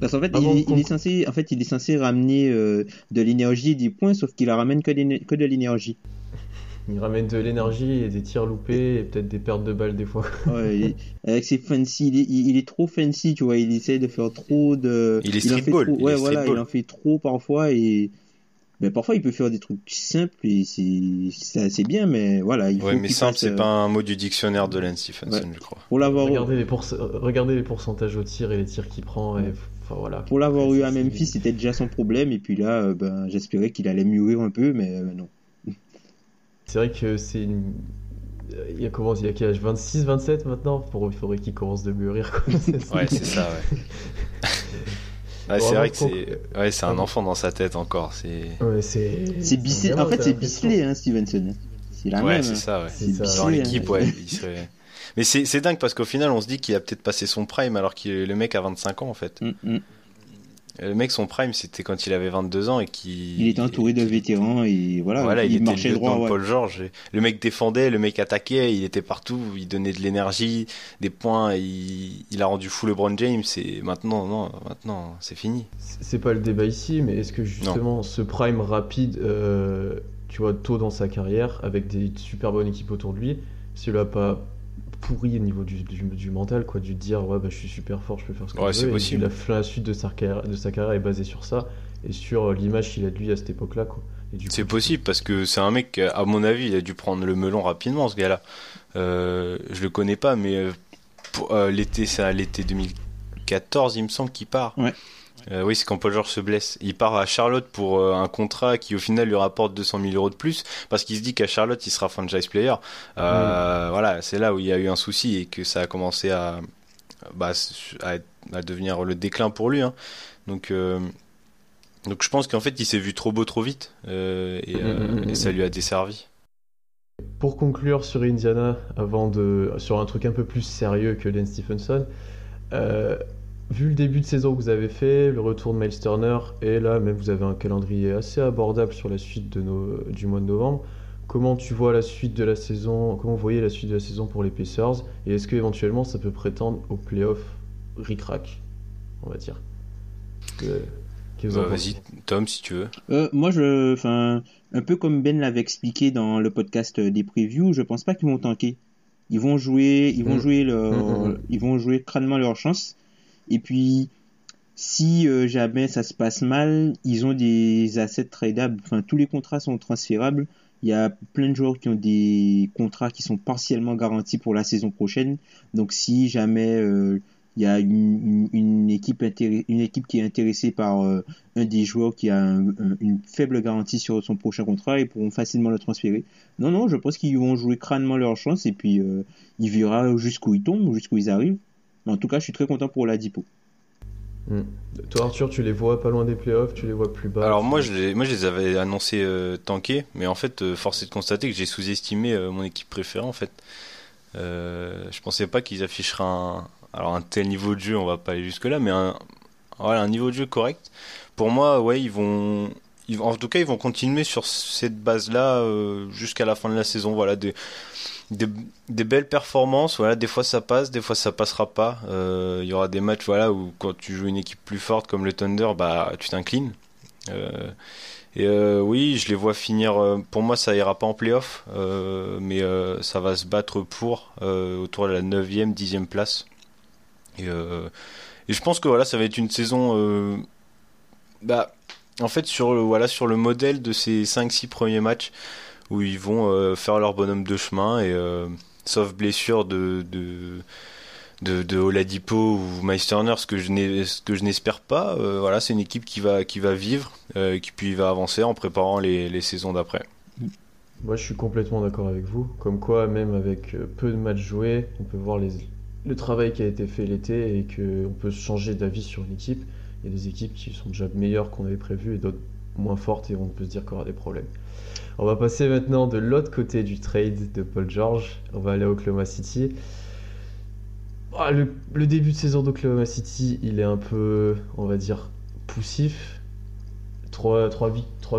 Speaker 2: Parce qu'en fait,
Speaker 1: Avant
Speaker 2: il, il est censé, en fait, il est censé ramener euh, de l'énergie et des points, sauf qu'il la ramène que, de l'énergie. [LAUGHS]
Speaker 1: Il ramène de l'énergie et des tirs loupés et peut-être des pertes de balles des fois. [LAUGHS]
Speaker 2: Ouais, avec ses fancy, il est, il il est trop fancy, tu vois, il essaie de faire trop de.
Speaker 3: Il est
Speaker 2: en fait trop-
Speaker 3: il
Speaker 2: Ouais,
Speaker 3: est
Speaker 2: voilà, il en fait trop parfois et. Mais parfois, il peut faire des trucs simples et c'est assez bien, mais voilà, il faut
Speaker 3: Ouais, mais
Speaker 2: qu'il
Speaker 3: simple, c'est
Speaker 2: euh,
Speaker 3: pas un mot du dictionnaire de Lance Stephenson,
Speaker 2: Ouais.
Speaker 3: je crois.
Speaker 2: Pour l'avoir
Speaker 1: Regardez les, pource- regardez les pourcentages au tir et les tirs qu'il prend. Et, enfin, voilà.
Speaker 2: pour l'avoir eu à Memphis, c'était déjà son problème et puis là, euh, ben, j'espérais qu'il allait mûrir un peu, mais euh, non.
Speaker 1: C'est vrai que c'est une. Il y a comment Il y a quel âge? 26, 27 maintenant? Pour... Il faudrait qu'il commence de mûrir. Quoi.
Speaker 3: Ouais, c'est ça, ouais. [LAUGHS] Ouais, c'est vrai que c'est ouais, c'est un enfant dans sa tête encore. C'est
Speaker 1: Ouais, c'est.
Speaker 2: C'est bicelé,
Speaker 1: vraiment,
Speaker 2: en fait, c'est bicelé, hein, Stevenson. C'est la
Speaker 3: ouais,
Speaker 2: même.
Speaker 3: c'est
Speaker 2: hein.
Speaker 3: ça, ouais.
Speaker 1: C'est.
Speaker 3: Dans
Speaker 2: bicelé,
Speaker 3: l'équipe,
Speaker 2: hein.
Speaker 3: ouais, il serait. Mais c'est c'est dingue parce qu'au final, on se dit qu'il a peut-être passé son prime alors que le mec a 25 ans en fait.
Speaker 2: Mm, mm.
Speaker 3: Le mec, son prime, c'était quand il avait 22 ans et qu'il.
Speaker 2: Il était entouré de vétérans et voilà,
Speaker 3: Voilà, il, était
Speaker 2: marchait
Speaker 3: le
Speaker 2: droit. ouais.
Speaker 3: Paul George. et Le mec défendait, le mec attaquait, il était partout, il donnait de l'énergie, des points, il, il a rendu fou LeBron James. Et maintenant, non, maintenant, c'est fini.
Speaker 1: C'est pas le débat ici, mais est-ce que justement ce prime rapide, euh, tu vois, tôt dans sa carrière, avec des super bonnes équipes autour de lui, cela pas pourri au niveau du, du, du mental, quoi, du dire ouais bah je suis super fort, je peux faire ce que
Speaker 3: Ouais,
Speaker 1: je
Speaker 3: c'est
Speaker 1: veux. et
Speaker 3: possible.
Speaker 1: La, la suite de sa carrière, de sa carrière est basée sur ça et sur euh, l'image qu'il a de lui à cette époque-là, quoi.
Speaker 3: C'est possible parce que c'est un mec, à mon avis, il a dû prendre le melon rapidement, ce gars-là. Euh, je le connais pas, mais euh, l'été, l'été 2014, il me semble qu'il part.
Speaker 2: Ouais.
Speaker 3: Euh, oui, c'est quand Paul George se blesse. Il part à Charlotte pour euh, un contrat qui, au final, lui rapporte 200 000 euros de plus parce qu'il se dit qu'à Charlotte, il sera franchise player. Euh, Voilà, c'est là où il y a eu un souci et que ça a commencé à, bah, à, à devenir le déclin pour lui. hein. Donc, donc, je pense qu'en fait, il s'est vu trop beau trop vite et,
Speaker 1: Mm, mm, mm,
Speaker 3: et ça
Speaker 1: mm.
Speaker 3: lui a desservi.
Speaker 1: Pour conclure sur Indiana, avant de sur un truc un peu plus sérieux que Len Stephenson, euh, vu le début de saison que vous avez fait, le retour de Miles Turner, et là même vous avez un calendrier assez abordable sur la suite de nos, du mois de novembre. Comment tu vois la suite de la saison Comment vous voyez la suite de la saison pour les Pacers Et est-ce que éventuellement ça peut prétendre au playoff ric-rac, on va dire?
Speaker 3: Euh,
Speaker 1: pensez?
Speaker 3: Vas-y, Tom, si tu veux.
Speaker 2: Euh, moi, je, enfin, un peu comme Ben l'avait expliqué dans le podcast des previews, je pense pas qu'ils vont tanker. Ils vont jouer, ils vont
Speaker 1: Mm.
Speaker 2: jouer leur,
Speaker 1: Mm, mm, mm.
Speaker 2: ils vont jouer crânement leur chance. Et puis, si euh, jamais ça se passe mal, ils ont des assets tradables. Enfin, tous les contrats sont transférables. Il y a plein de joueurs qui ont des contrats qui sont partiellement garantis pour la saison prochaine. Donc, si jamais euh, il y a une, équipe une équipe qui est intéressée par euh, un des joueurs qui a un- un- une faible garantie sur son prochain contrat, ils pourront facilement le transférer. Non, non, je pense qu'ils vont jouer crânement leur chance et puis il verra jusqu'où ils tombent, jusqu'où ils arrivent. Mais en tout cas, je suis très content pour la Dipo.
Speaker 1: Hmm. Toi Arthur, tu les vois pas loin des playoffs, tu les vois plus bas
Speaker 3: Alors moi je, les, moi je les avais annoncés euh, tankés, mais en fait euh, force est de constater que j'ai sous-estimé euh, mon équipe préférée en fait. Euh, je pensais pas qu'ils afficheraient un, alors un tel niveau de jeu, on va pas aller jusque là, mais un, voilà, un niveau de jeu correct. Pour moi, ouais, ils vont, en tout cas ils vont continuer sur cette base-là euh, jusqu'à la fin de la saison. Voilà, des, des, belles performances. Voilà, des fois ça passe, des fois ça passera pas. Euh, Il y aura des matchs, voilà, où quand tu joues une équipe plus forte comme le Thunder, bah tu t'inclines. Euh, et oui, je les vois finir. pour moi, ça ira pas en playoff, mais ça va se battre pour autour de la 9e, 10e place. Et, et je pense que voilà, ça va être une saison. bah, en fait, sur le, voilà, sur le modèle de ces 5-6 premiers matchs où ils vont faire leur bonhomme de chemin et sauf blessure de, de de, Oladipo ou Meisterner, ce que je n'espère pas. Euh, voilà, c'est une équipe qui va, qui va vivre, euh, qui puis va avancer en préparant les, les saisons d'après.
Speaker 1: Moi, je suis complètement d'accord avec vous. Comme quoi, même avec euh, peu de matchs joués, on peut voir les, le travail qui a été fait l'été et qu'on peut changer d'avis sur une équipe. Il y a des équipes qui sont déjà meilleures qu'on avait prévu et d'autres moins fortes et on peut se dire y aura des problèmes. On va passer maintenant de l'autre côté du trade de Paul George. On va aller à Oklahoma City. Ah, le, début de saison d'Oklahoma City, il est un peu, on va dire, poussif. Trois,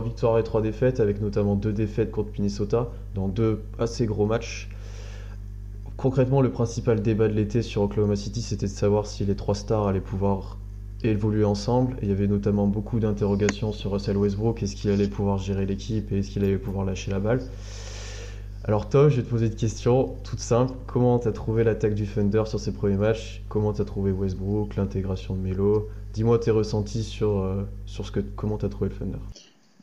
Speaker 1: victoires et trois défaites, avec notamment deux défaites contre Minnesota, dans deux assez gros matchs. Concrètement, le principal débat de l'été sur Oklahoma City, c'était de savoir si les trois stars allaient pouvoir évoluer ensemble. il y avait notamment beaucoup d'interrogations sur Russell Westbrook, est-ce qu'il allait pouvoir gérer l'équipe et est-ce qu'il allait pouvoir lâcher la balle. Alors Tom, je vais te poser une question toute simple. Comment tu as trouvé l'attaque du Thunder sur ses premiers matchs? Comment tu as trouvé Westbrook, l'intégration de Melo? Dis-moi tes ressentis sur, euh, sur ce que, comment tu as trouvé le Thunder?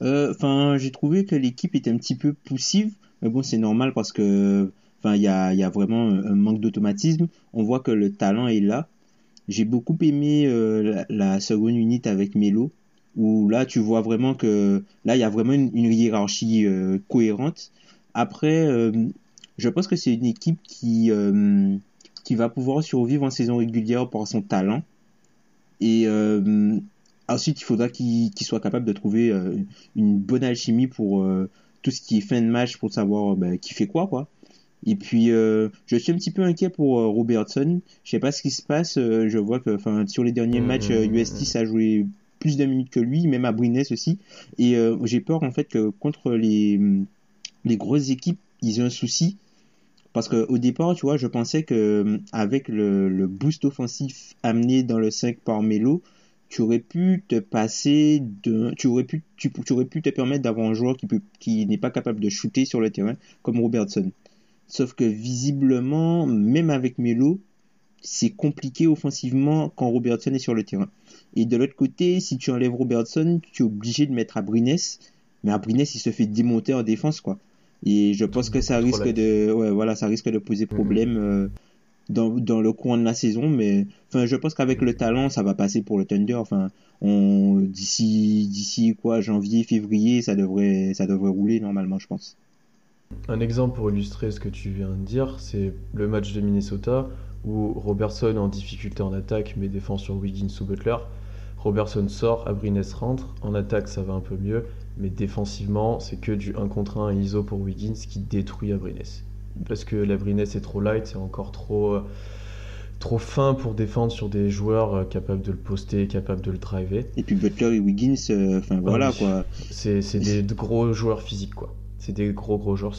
Speaker 2: Euh, enfin, j'ai trouvé que l'équipe était un petit peu poussive, mais bon, c'est normal parce que enfin, il y a, y a, vraiment un manque d'automatisme. On voit que le talent est là. J'ai beaucoup aimé euh, la, seconde unité avec Melo, où là, tu vois vraiment que là, il y a vraiment une, hiérarchie cohérente après, euh, je pense que c'est une équipe qui, euh, qui va pouvoir survivre en saison régulière par son talent. Et euh, ensuite, il faudra qu'il soit capable de trouver une bonne alchimie pour tout ce qui est fin de match, pour savoir ben, qui fait quoi, quoi. Et puis, je suis un petit peu inquiet pour Robertson. Je sais pas ce qui se passe. je vois que, enfin, sur les derniers mmh, matchs, UST, mmh, ça a joué plus d'un minute que lui, même à Brines aussi. Et j'ai peur en fait que contre les les grosses équipes, ils ont un souci. Parce qu'au départ, tu vois, je pensais que euh, avec le, boost offensif amené dans le 5 par Melo, tu aurais pu te passer de, tu aurais pu, tu, aurais pu te permettre d'avoir un joueur qui peut, qui n'est pas capable de shooter sur le terrain comme Robertson. Sauf que visiblement, même avec Melo, c'est compliqué offensivement quand Robertson est sur le terrain. Et de l'autre côté, si tu enlèves Robertson, tu es obligé de mettre Abrines. Mais Abrines, il se fait démonter en défense, quoi. Et je pense que ça risque de, ouais, voilà, ça risque de poser mhm. problème euh, dans, dans le coin de la saison. Mais enfin, je pense qu'avec le talent, ça va passer pour le Thunder. Enfin, on d'ici d'ici quoi, janvier, février, ça devrait ça devrait rouler normalement, je pense.
Speaker 1: Un exemple pour illustrer ce que tu viens de dire, c'est le match de Minnesota où Robertson en difficulté en attaque mais défend sur Wiggins ou Butler. Robertson sort, Abrines rentre, en attaque ça va un peu mieux, mais défensivement, c'est que du 1 contre 1 ISO pour Wiggins qui détruit Abrines. Parce que l'Abrines est trop light, c'est encore trop, euh, trop fin pour défendre sur des joueurs euh, capables de le poster, capables de le driver.
Speaker 2: Et puis Butler et Wiggins, euh, quoi.
Speaker 1: C'est des gros joueurs physiques quoi. C'est des gros gros joueurs.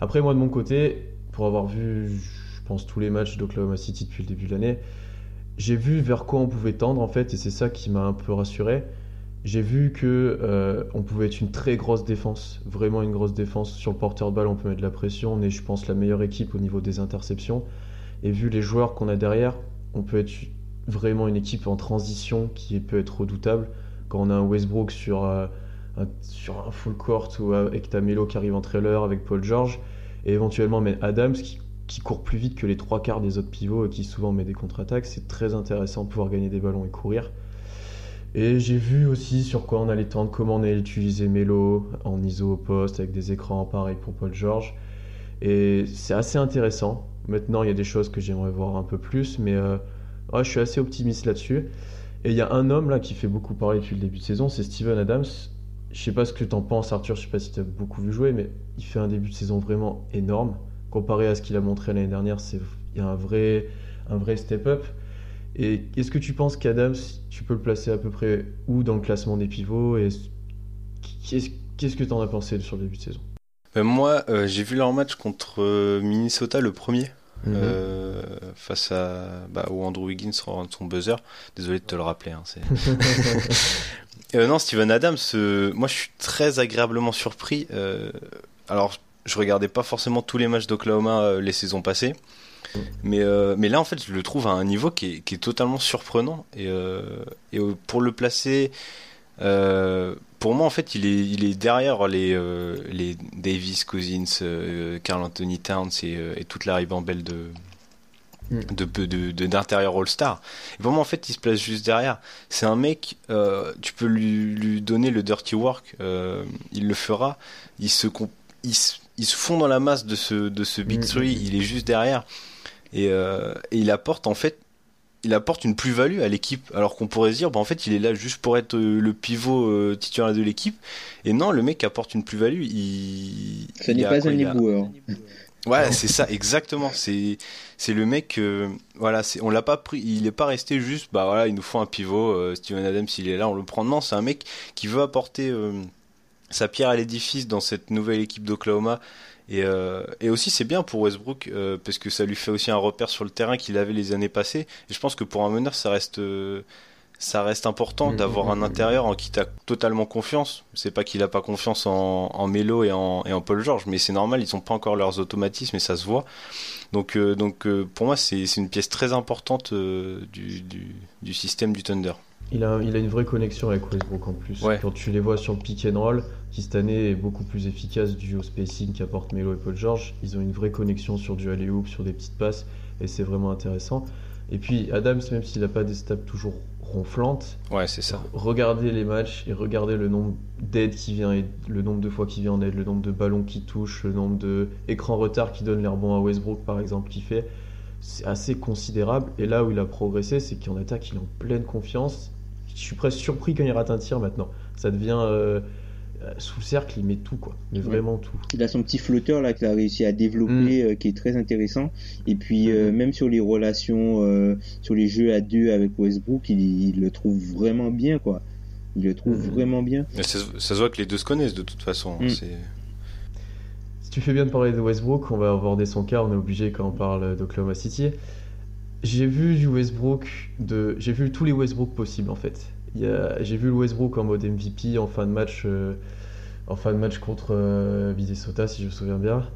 Speaker 1: Après moi de mon côté, pour avoir vu, je pense, tous les matchs d'Oklahoma City depuis le début de l'année, j'ai vu vers quoi on pouvait tendre en fait, et c'est ça qui m'a un peu rassuré j'ai vu que euh, on pouvait être une très grosse défense, vraiment une grosse défense. Sur le porteur de balle, on peut mettre de la pression. On est, je pense, la meilleure équipe au niveau des interceptions. Et vu les joueurs qu'on a derrière, on peut être vraiment une équipe en transition qui peut être redoutable. Quand on a un Westbrook sur, euh, sur un full court ou avec Tamelo qui arrive en trailer avec Paul George, et éventuellement mais Adams qui, qui court plus vite que les trois quarts des autres pivots et qui souvent met des contre-attaques, c'est très intéressant de pouvoir gagner des ballons et courir. Et j'ai vu aussi sur quoi on allait tendre, comment on allait utiliser Melo en ISO au poste avec des écrans pareil pour Paul George. Et c'est assez intéressant. Maintenant, il y a des choses que j'aimerais voir un peu plus, mais euh, je suis assez optimiste là-dessus. Et il y a un homme là qui fait beaucoup parler depuis le début de saison, c'est Steven Adams. Je sais pas ce que tu en penses, Arthur. Je sais pas si tu as beaucoup vu jouer, mais il fait un début de saison vraiment énorme. Comparé à ce qu'il a montré l'année dernière, il y a un vrai, un vrai step-up. Et est-ce que tu penses qu'Adams, tu peux le placer à peu près où dans le classement des pivots Et qu'est-ce que tu en as pensé sur le début de saison?
Speaker 3: Ben Moi, euh, j'ai vu leur match contre euh, Minnesota, le premier. Mhm. Euh, face à bah, où Andrew Wiggins rend son buzzer. Désolé de te le rappeler. Hein, [LAUGHS] non, Steven Adams, moi je suis très agréablement surpris. alors, je regardais pas forcément tous les matchs d'Oklahoma les saisons passées. Mais, euh, là, en fait, je le trouve à un niveau qui est, totalement surprenant. Et, euh, euh, pour le placer, euh, pour moi, en fait, il est, il est derrière les, euh, Davis, Cousins, euh, Carl Anthony Towns et, euh, et toute la ribambelle de. De, de, de- d'intérieur All-Star. Et pour moi, en fait, il se place juste derrière. C'est un mec, euh, tu peux lui, lui donner le dirty work, euh, il le fera. Il se, il, se, il se fond dans la masse de ce, de ce Big
Speaker 1: Mm,
Speaker 3: Three,
Speaker 1: mm,
Speaker 3: il est juste derrière. Et, euh, et il apporte, en fait, il apporte une plus-value à l'équipe. Alors qu'on pourrait se dire, bah, en fait, il est là juste pour être euh, le pivot euh, titulaire de l'équipe. Et non, le mec apporte une plus-value. Il,
Speaker 2: Ce
Speaker 3: il
Speaker 2: n'est
Speaker 3: a
Speaker 2: pas un
Speaker 3: a-
Speaker 2: éboueur.
Speaker 3: Ouais, c'est ça, exactement. C'est c'est le mec. euh, voilà, c'est on l'a pas pris. Il est pas resté juste. Bah voilà, il nous faut un pivot. euh, Steven Adams, il est là, on le prend. Non, c'est un mec qui veut apporter euh, sa pierre à l'édifice dans cette nouvelle équipe d'Oklahoma. Et, et aussi, c'est bien pour Westbrook parce que ça lui fait aussi un repère sur le terrain qu'il avait les années passées. Et je pense que pour un meneur, ça reste. Ça reste important
Speaker 1: Mhm,
Speaker 3: d'avoir un
Speaker 1: mhm.
Speaker 3: intérieur en qui t'as totalement confiance. C'est pas qu'il a pas confiance en, en Melo et en, et en Paul George, mais c'est normal, ils ont pas encore leurs automatismes et ça se voit. Donc, euh, donc euh, pour moi, c'est c'est une pièce très importante euh, du, du, du système du Thunder.
Speaker 1: Il a, il a une vraie connexion avec Westbrook en plus.
Speaker 3: Ouais.
Speaker 1: Quand tu les vois sur le pick and roll, qui cette année est beaucoup plus efficace dû au spacing qu'apportent Melo et Paul George, ils ont une vraie connexion sur du alley-oop, sur des petites passes, et c'est vraiment intéressant. Et puis Adams, même s'il n'a pas des stats toujours ronflantes,
Speaker 3: Ouais, c'est ça.
Speaker 1: regardez les matchs et regardez le nombre d'aides qui vient, et le nombre de fois qui vient en aide, le nombre de ballons qui touche, le nombre de écrans retard qui donne les rebonds à Westbrook par exemple qui fait. C'est assez considérable. Et là où il a progressé, c'est qu'en attaque, il est en pleine confiance. Je suis presque surpris quand il rate un tir maintenant. Ça devient euh, sous le cercle, il met tout quoi. Mais vraiment tout.
Speaker 2: Il a son petit flotteur là qu'il a réussi à développer, euh, qui est très intéressant. Et puis euh,
Speaker 1: Mhm.
Speaker 2: même sur les relations, euh, sur les jeux à deux avec Westbrook, il, il le trouve vraiment bien quoi. Il le trouve
Speaker 1: Mhm.
Speaker 2: vraiment bien.
Speaker 3: Mais ça, se- ça se voit que les deux se connaissent de toute façon.
Speaker 2: Mm.
Speaker 3: C'est
Speaker 1: Si tu fais bien de parler de Westbrook, on va aborder son cas, on est obligé quand on parle d'Oklahoma City. J'ai vu du Westbrook, de... j'ai vu tous les Westbrook possibles en fait. J'ai vu le Westbrook en mode MVP en fin de match, euh, en fin de match contre euh, si je me souviens bien.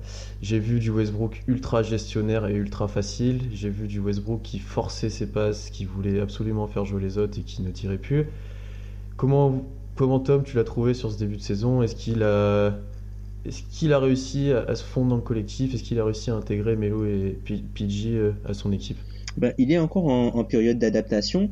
Speaker 1: J'ai vu du Westbrook ultra gestionnaire et ultra facile. J'ai vu du Westbrook qui forçait ses passes, qui voulait absolument faire jouer les autres et qui ne tirait plus. Comment, comment Tom, tu l'as trouvé sur ce début de saison? Est-ce qu'il a, est-ce qu'il a réussi à, se fondre dans le collectif? Est-ce qu'il a réussi à intégrer Melo et PG euh, à son équipe?
Speaker 2: Ben, il est encore en, en période d'adaptation.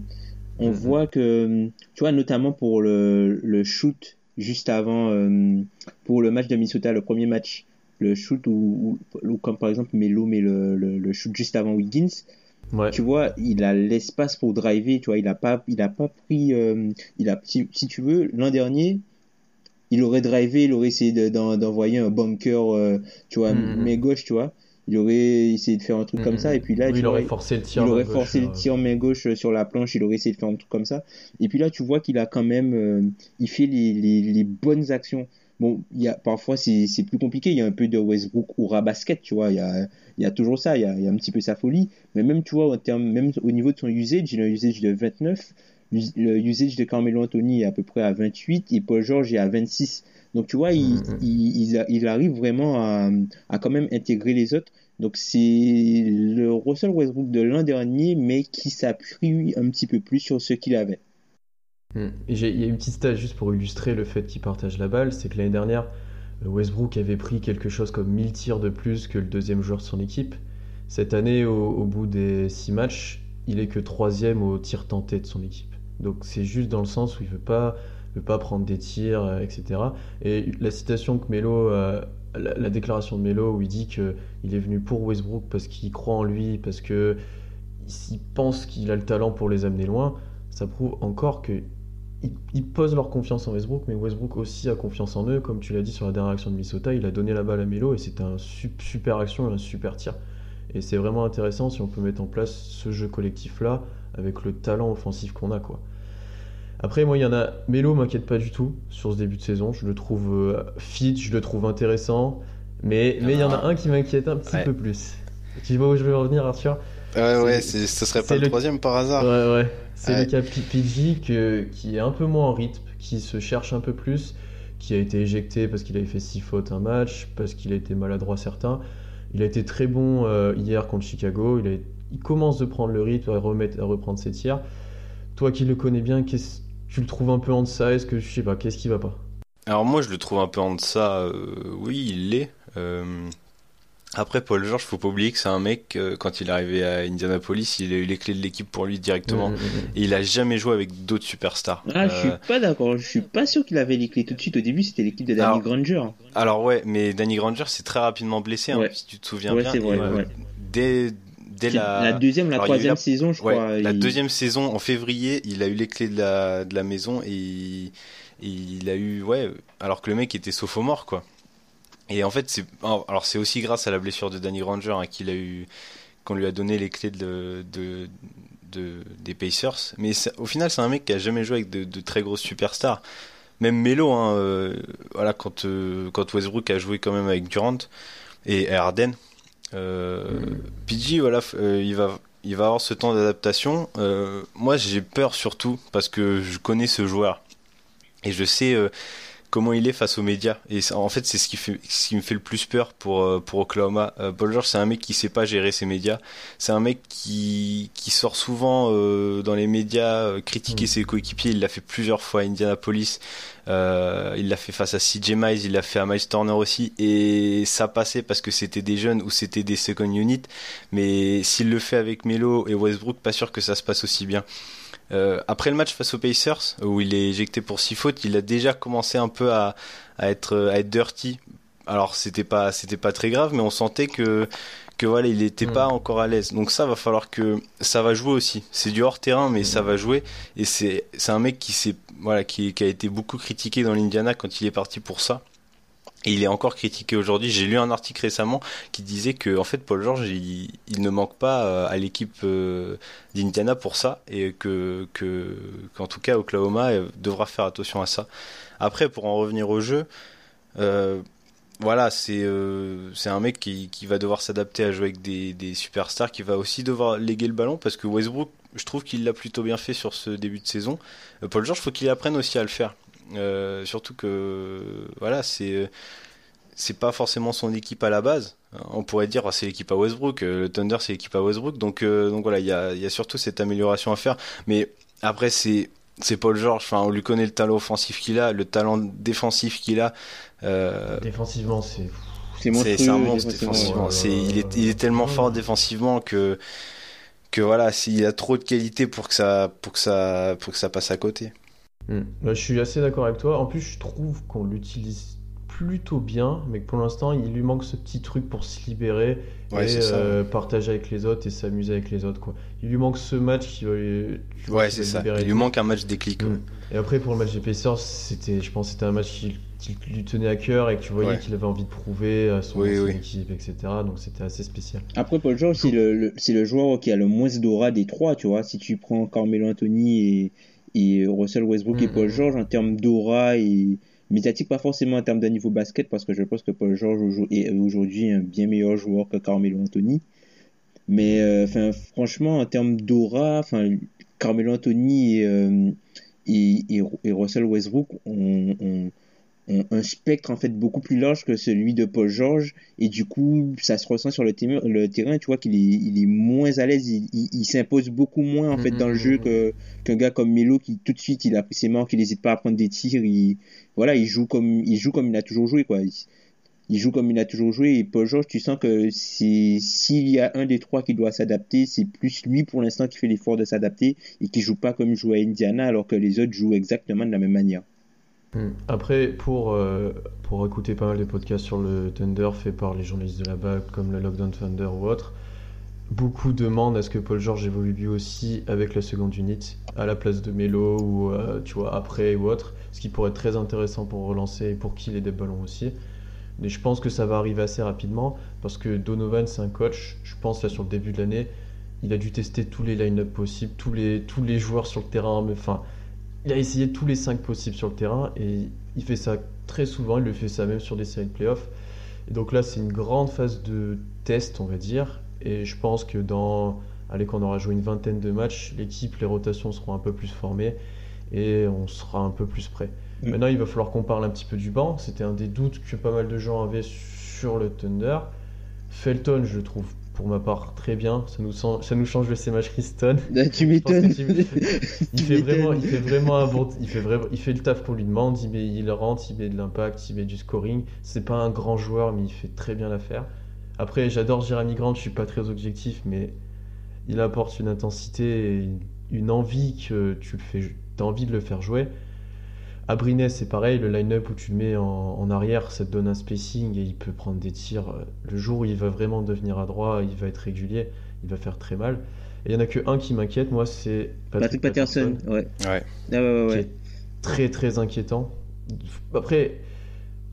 Speaker 2: On
Speaker 1: Mhm.
Speaker 2: voit que, tu vois, notamment pour le, le shoot juste avant, euh, pour le match de Minnesota, le premier match, le shoot où, comme par exemple Melo met le, le, le shoot juste avant Wiggins,
Speaker 1: Ouais.
Speaker 2: tu vois, il a l'espace pour driver, tu vois, il a pas, il a pas pris, euh, il a, si, si tu veux, l'an dernier, il aurait drivé, il aurait essayé de- d'en- d'envoyer un bunker, euh, tu vois,
Speaker 1: Mhm.
Speaker 2: main gauche, tu vois, il aurait essayé de faire un truc comme ça, et puis là,
Speaker 1: Oui,
Speaker 2: tu
Speaker 1: il aurait forcé le tir.
Speaker 2: il
Speaker 1: main
Speaker 2: aurait
Speaker 1: gauche,
Speaker 2: forcé
Speaker 1: euh,
Speaker 2: le tir main gauche euh, sur la planche, il aurait essayé de faire un truc comme ça. Et puis là, tu vois qu'il a quand même, euh, il fait les, les, les bonnes actions. Bon, il y a parfois c'est plus compliqué. Il y a un peu de Westbrook ou basket, tu vois. Il y a, il y a toujours ça. Il y a, il y a un petit peu sa folie. Mais même, tu vois, termes, même au niveau de son usage, il a un usage de 29. Le usage de Carmelo Anthony est à peu près à 28 et Paul George est à 26. Donc tu vois, il, il, il, a- il arrive vraiment à, à quand même intégrer les autres. Donc c'est le Russell Westbrook de l'an dernier, mais qui s'appuie un petit peu plus sur ce qu'il avait.
Speaker 1: Mm. Il y a une petite stat juste pour illustrer le fait qu'il partage la balle, c'est que l'année dernière, Westbrook avait pris quelque chose comme 1000 tirs de plus que le deuxième joueur de son équipe. Cette année, au, au bout des 6 matchs, il est que troisième au tir tenté de son équipe. Donc c'est juste dans le sens où il pas, veut pas prendre des tirs, euh, etc. Et la citation que Melo, euh, la, la déclaration de Melo où il dit que il est venu pour Westbrook parce qu'il croit en lui, parce que il pense qu'il a le talent pour les amener loin, ça prouve encore que ils, posent leur confiance en Westbrook, mais Westbrook aussi a confiance en eux. Comme tu l'as dit sur la dernière action de Minnesota, il a donné la balle à Melo et c'était un sup- super action et un super tir. Et c'est vraiment intéressant si on peut mettre en place ce jeu collectif-là avec le talent offensif qu'on a. quoi. Après, moi, il y en a. Melo m'inquiète pas du tout sur ce début de saison. Je le trouve euh, fit, je le trouve intéressant. Mais mais il y en a un qui m'inquiète un petit
Speaker 3: Ouais.
Speaker 1: peu plus. Tu vois où je veux en venir, Arthur?
Speaker 3: Ouais, ouais, ce serait pas le
Speaker 1: le-
Speaker 3: troisième par hasard.
Speaker 1: Ouais, ouais. C'est
Speaker 3: Ouais.
Speaker 1: le cas PG que, qui est un peu moins en rythme, qui se cherche un peu plus, qui a été éjecté parce qu'il avait fait 6 fautes un match, parce qu'il a été maladroit certains. Il a été très bon euh, hier contre Chicago. Il, a- il commence de prendre le rythme, à, remettre, à reprendre ses tirs. Toi qui le connais bien, qu'est-ce- tu le trouves un peu en deçà Est-ce que je sais pas, qu'est-ce qui va pas?
Speaker 3: Alors moi, je le trouve un peu en deçà. euh, oui, il l'est. Euh, Après, Paul George, faut pas oublier que c'est un mec, euh, quand il est arrivé à Indianapolis, il a eu les clés de l'équipe pour lui directement.
Speaker 1: Mm, mm, mm.
Speaker 3: Et il a jamais joué avec d'autres superstars.
Speaker 2: Ah, je suis pas d'accord. Je suis pas sûr qu'il avait les clés tout de suite. Au début, c'était l'équipe de Danny
Speaker 3: Alors,
Speaker 2: Granger.
Speaker 3: Alors ouais, mais Danny Granger s'est très rapidement blessé, hein,
Speaker 2: Ouais.
Speaker 3: si tu te souviens
Speaker 2: Ouais,
Speaker 3: bien.
Speaker 2: c'est vrai,
Speaker 3: Et,
Speaker 2: ouais.
Speaker 3: Dès, dès la,
Speaker 2: la deuxième, la
Speaker 3: Alors,
Speaker 2: troisième
Speaker 3: la-
Speaker 2: saison, je
Speaker 3: ouais,
Speaker 2: crois.
Speaker 3: la
Speaker 2: il-
Speaker 3: deuxième saison en février, il a eu les clés de la, de la maison et il, a eu ouais, alors que le mec était sophomore quoi. Et en fait c'est alors c'est aussi grâce à la blessure de Danny Granger hein, qu'il a eu qu'on lui a donné les clés de, de, de- des Pacers. Mais au final c'est un mec qui a jamais joué avec de, de très grosses superstars. Même Melo, hein, euh, voilà quand euh, quand Westbrook a joué quand même avec Durant et Harden. Euh, PG, voilà, euh, il va, il va avoir ce temps d'adaptation. Euh, moi, j'ai peur surtout parce que je connais ce joueur et je sais euh, comment il est face aux médias. Et ça- en fait, c'est ce qui fait, ce qui me fait le plus peur pour euh, pour Oklahoma. Paul George, c'est un mec qui sait pas gérer ses médias. C'est un mec qui qui sort souvent dans les médias critiquer
Speaker 1: Mm.
Speaker 3: ses coéquipiers. Il l'a fait plusieurs fois à Indianapolis. Euh, il l'a fait face à CJ Miles, il l'a fait à Miles Turner aussi, et ça passait parce que c'était des jeunes ou c'était des second unit. Mais s'il le fait avec Melo et Westbrook, pas sûr que ça se passe aussi bien. Euh, après le match face aux Pacers, où il est éjecté pour six fautes, il a déjà commencé un peu à, à être à être dirty. Alors c'était pas c'était pas très grave, mais on sentait que que voilà il était
Speaker 1: Mm.
Speaker 3: pas encore à l'aise. Donc ça va falloir que ça va jouer aussi. C'est du hors terrain, mais ça va jouer. Et c'est c'est un mec qui s'est voilà qui, a été beaucoup critiqué dans l'Indiana quand il est parti pour ça. Et il est encore critiqué aujourd'hui. J'ai lu un article récemment qui disait que en fait Paul George il, ne manque pas euh, à l'équipe euh, d'Indiana pour ça et que que qu'en tout cas Oklahoma euh, devra faire attention à ça. Après pour en revenir au jeu, voilà c'est c'est un mec qui, va devoir s'adapter à jouer avec des superstars, qui va aussi devoir léguer le ballon parce que Westbrook je trouve qu'il l'a plutôt bien fait sur ce début de saison. Euh, Paul George faut qu'il apprenne aussi à le faire. Euh, surtout que voilà c'est euh, c'est pas forcément son équipe à la base. On pourrait dire oh, c'est l'équipe à Westbrook, euh, le Thunder c'est l'équipe à Westbrook. Donc euh, donc voilà, il y a, il y a surtout cette amélioration à faire. Mais après c'est c'est Paul George. Enfin, on lui connaît le talent offensif qu'il a, le talent défensif qu'il a. Euh,
Speaker 1: Défensivement, c'est.
Speaker 2: C'est
Speaker 3: un monstre
Speaker 2: défensivement.
Speaker 3: il est il est tellement fort défensivement que que voilà, s'il a trop de qualité pour que ça pour que ça pour que ça passe à côté.
Speaker 1: Hmm. Bah, je suis assez d'accord avec toi. En plus, je trouve qu'on l'utilise plutôt bien, mais que pour l'instant, il lui manque ce petit truc pour se libérer
Speaker 3: Ouais,
Speaker 1: et euh, partager avec les autres et s'amuser avec les autres. Quoi. Il lui manque ce match qui va lui,
Speaker 3: Ouais, c'est ça.
Speaker 1: libérer
Speaker 3: Il lui manque un match déclic.
Speaker 1: Hmm. Et après, pour le match des Pacers, c'était, je pense que c'était un match qui, qui lui tenait à cœur et que tu voyais
Speaker 3: Ouais.
Speaker 1: qu'il avait envie de prouver à son,
Speaker 3: Oui,
Speaker 1: son
Speaker 3: oui.
Speaker 1: équipe, etc. Donc c'était assez spécial.
Speaker 2: Après, Paul George, c'est le, le- c'est le joueur qui a le moins d'aura des trois, tu vois. Si tu prends Carmelo Anthony et, et Russell Westbrook et
Speaker 1: Mhm.
Speaker 2: Paul George en termes d'aura et médiatique, pas forcément en termes de niveau basket, parce que je pense que Paul George est aujourd'hui un bien meilleur joueur que Carmelo Anthony. Mais euh, enfin, franchement, en termes d'aura, enfin, Carmelo Anthony et, euh, et, et- et Russell Westbrook ont, ont- ont un spectre en fait beaucoup plus large que celui de Paul George et du coup ça se ressent sur le, terrain- le terrain tu vois qu'il est, il est moins à l'aise il, il- il s'impose beaucoup moins en fait
Speaker 1: Mhm,
Speaker 2: dans le jeu
Speaker 1: mhm.
Speaker 2: que qu'un gars comme Melo qui tout de suite il a pris ses mains qu'il n'hésite pas à prendre des tirs il voilà il joue comme il joue comme il a toujours joué quoi il, il joue comme il a toujours joué et Paul George tu sens que c'est s'il y a un des trois qui doit s'adapter c'est plus lui pour l'instant qui fait l'effort de s'adapter et qui joue pas comme il joue à Indiana alors que les autres jouent exactement de la même manière.
Speaker 1: Après, pour, euh, pour écouter pas mal de podcasts sur le Thunder faits par les journalistes de là-bas, comme le Lockdown Thunder ou autre, beaucoup demandent à ce que Paul George évolue lui aussi avec la seconde unit, à la place de Melo ou euh, tu vois, après ou autre, ce qui pourrait être très intéressant pour relancer et pour qu'il ait des ballons aussi. Mais je pense que ça va arriver assez rapidement parce que Donovan, c'est un coach, je pense là sur le début de l'année, il a dû tester tous les line-up possibles, tous les, tous les joueurs sur le terrain, mais enfin, il a essayé tous les 5 possibles sur le terrain et il fait ça très souvent, il le fait ça même sur des séries de playoffs. Et donc là, c'est une grande phase de test, on va dire. Et je pense que dans, allez, quand on aura joué une vingtaine de matchs, l'équipe, les rotations seront un peu plus formées et on sera un peu plus prêt.
Speaker 2: Mm.
Speaker 1: Maintenant, il va falloir qu'on parle un petit peu du banc. C'était un des doutes que pas mal de gens avaient sur le Thunder. Felton, je le trouve pour ma part très bien. Ça nous, sent- ça nous change le CMH Christon.
Speaker 2: Là, [LAUGHS] tu m'étonnes.
Speaker 1: tu- [LAUGHS] il fait vraiment, il fait vraiment un bon, il fait vraiment, il fait le taf qu'on lui demande. Il, met, il rentre, il met de l'impact, il met du scoring. C'est pas un grand joueur, mais il fait très bien l'affaire. Après, j'adore Jérémy Grant. Je suis pas très objectif, mais il apporte une intensité, et une envie que tu le fais, as envie de le faire jouer. Abrines, c'est pareil, le line-up où tu le mets en, en arrière, ça te donne un spacing et il peut prendre des tirs. Le jour où il va vraiment devenir adroit, il va être régulier, il va faire très mal. Et il y en a que un qui m'inquiète, moi, c'est
Speaker 2: Patrick Patterson, ouais.
Speaker 3: Ouais.
Speaker 2: Ah, ouais, ouais,
Speaker 1: qui est très très inquiétant. Après,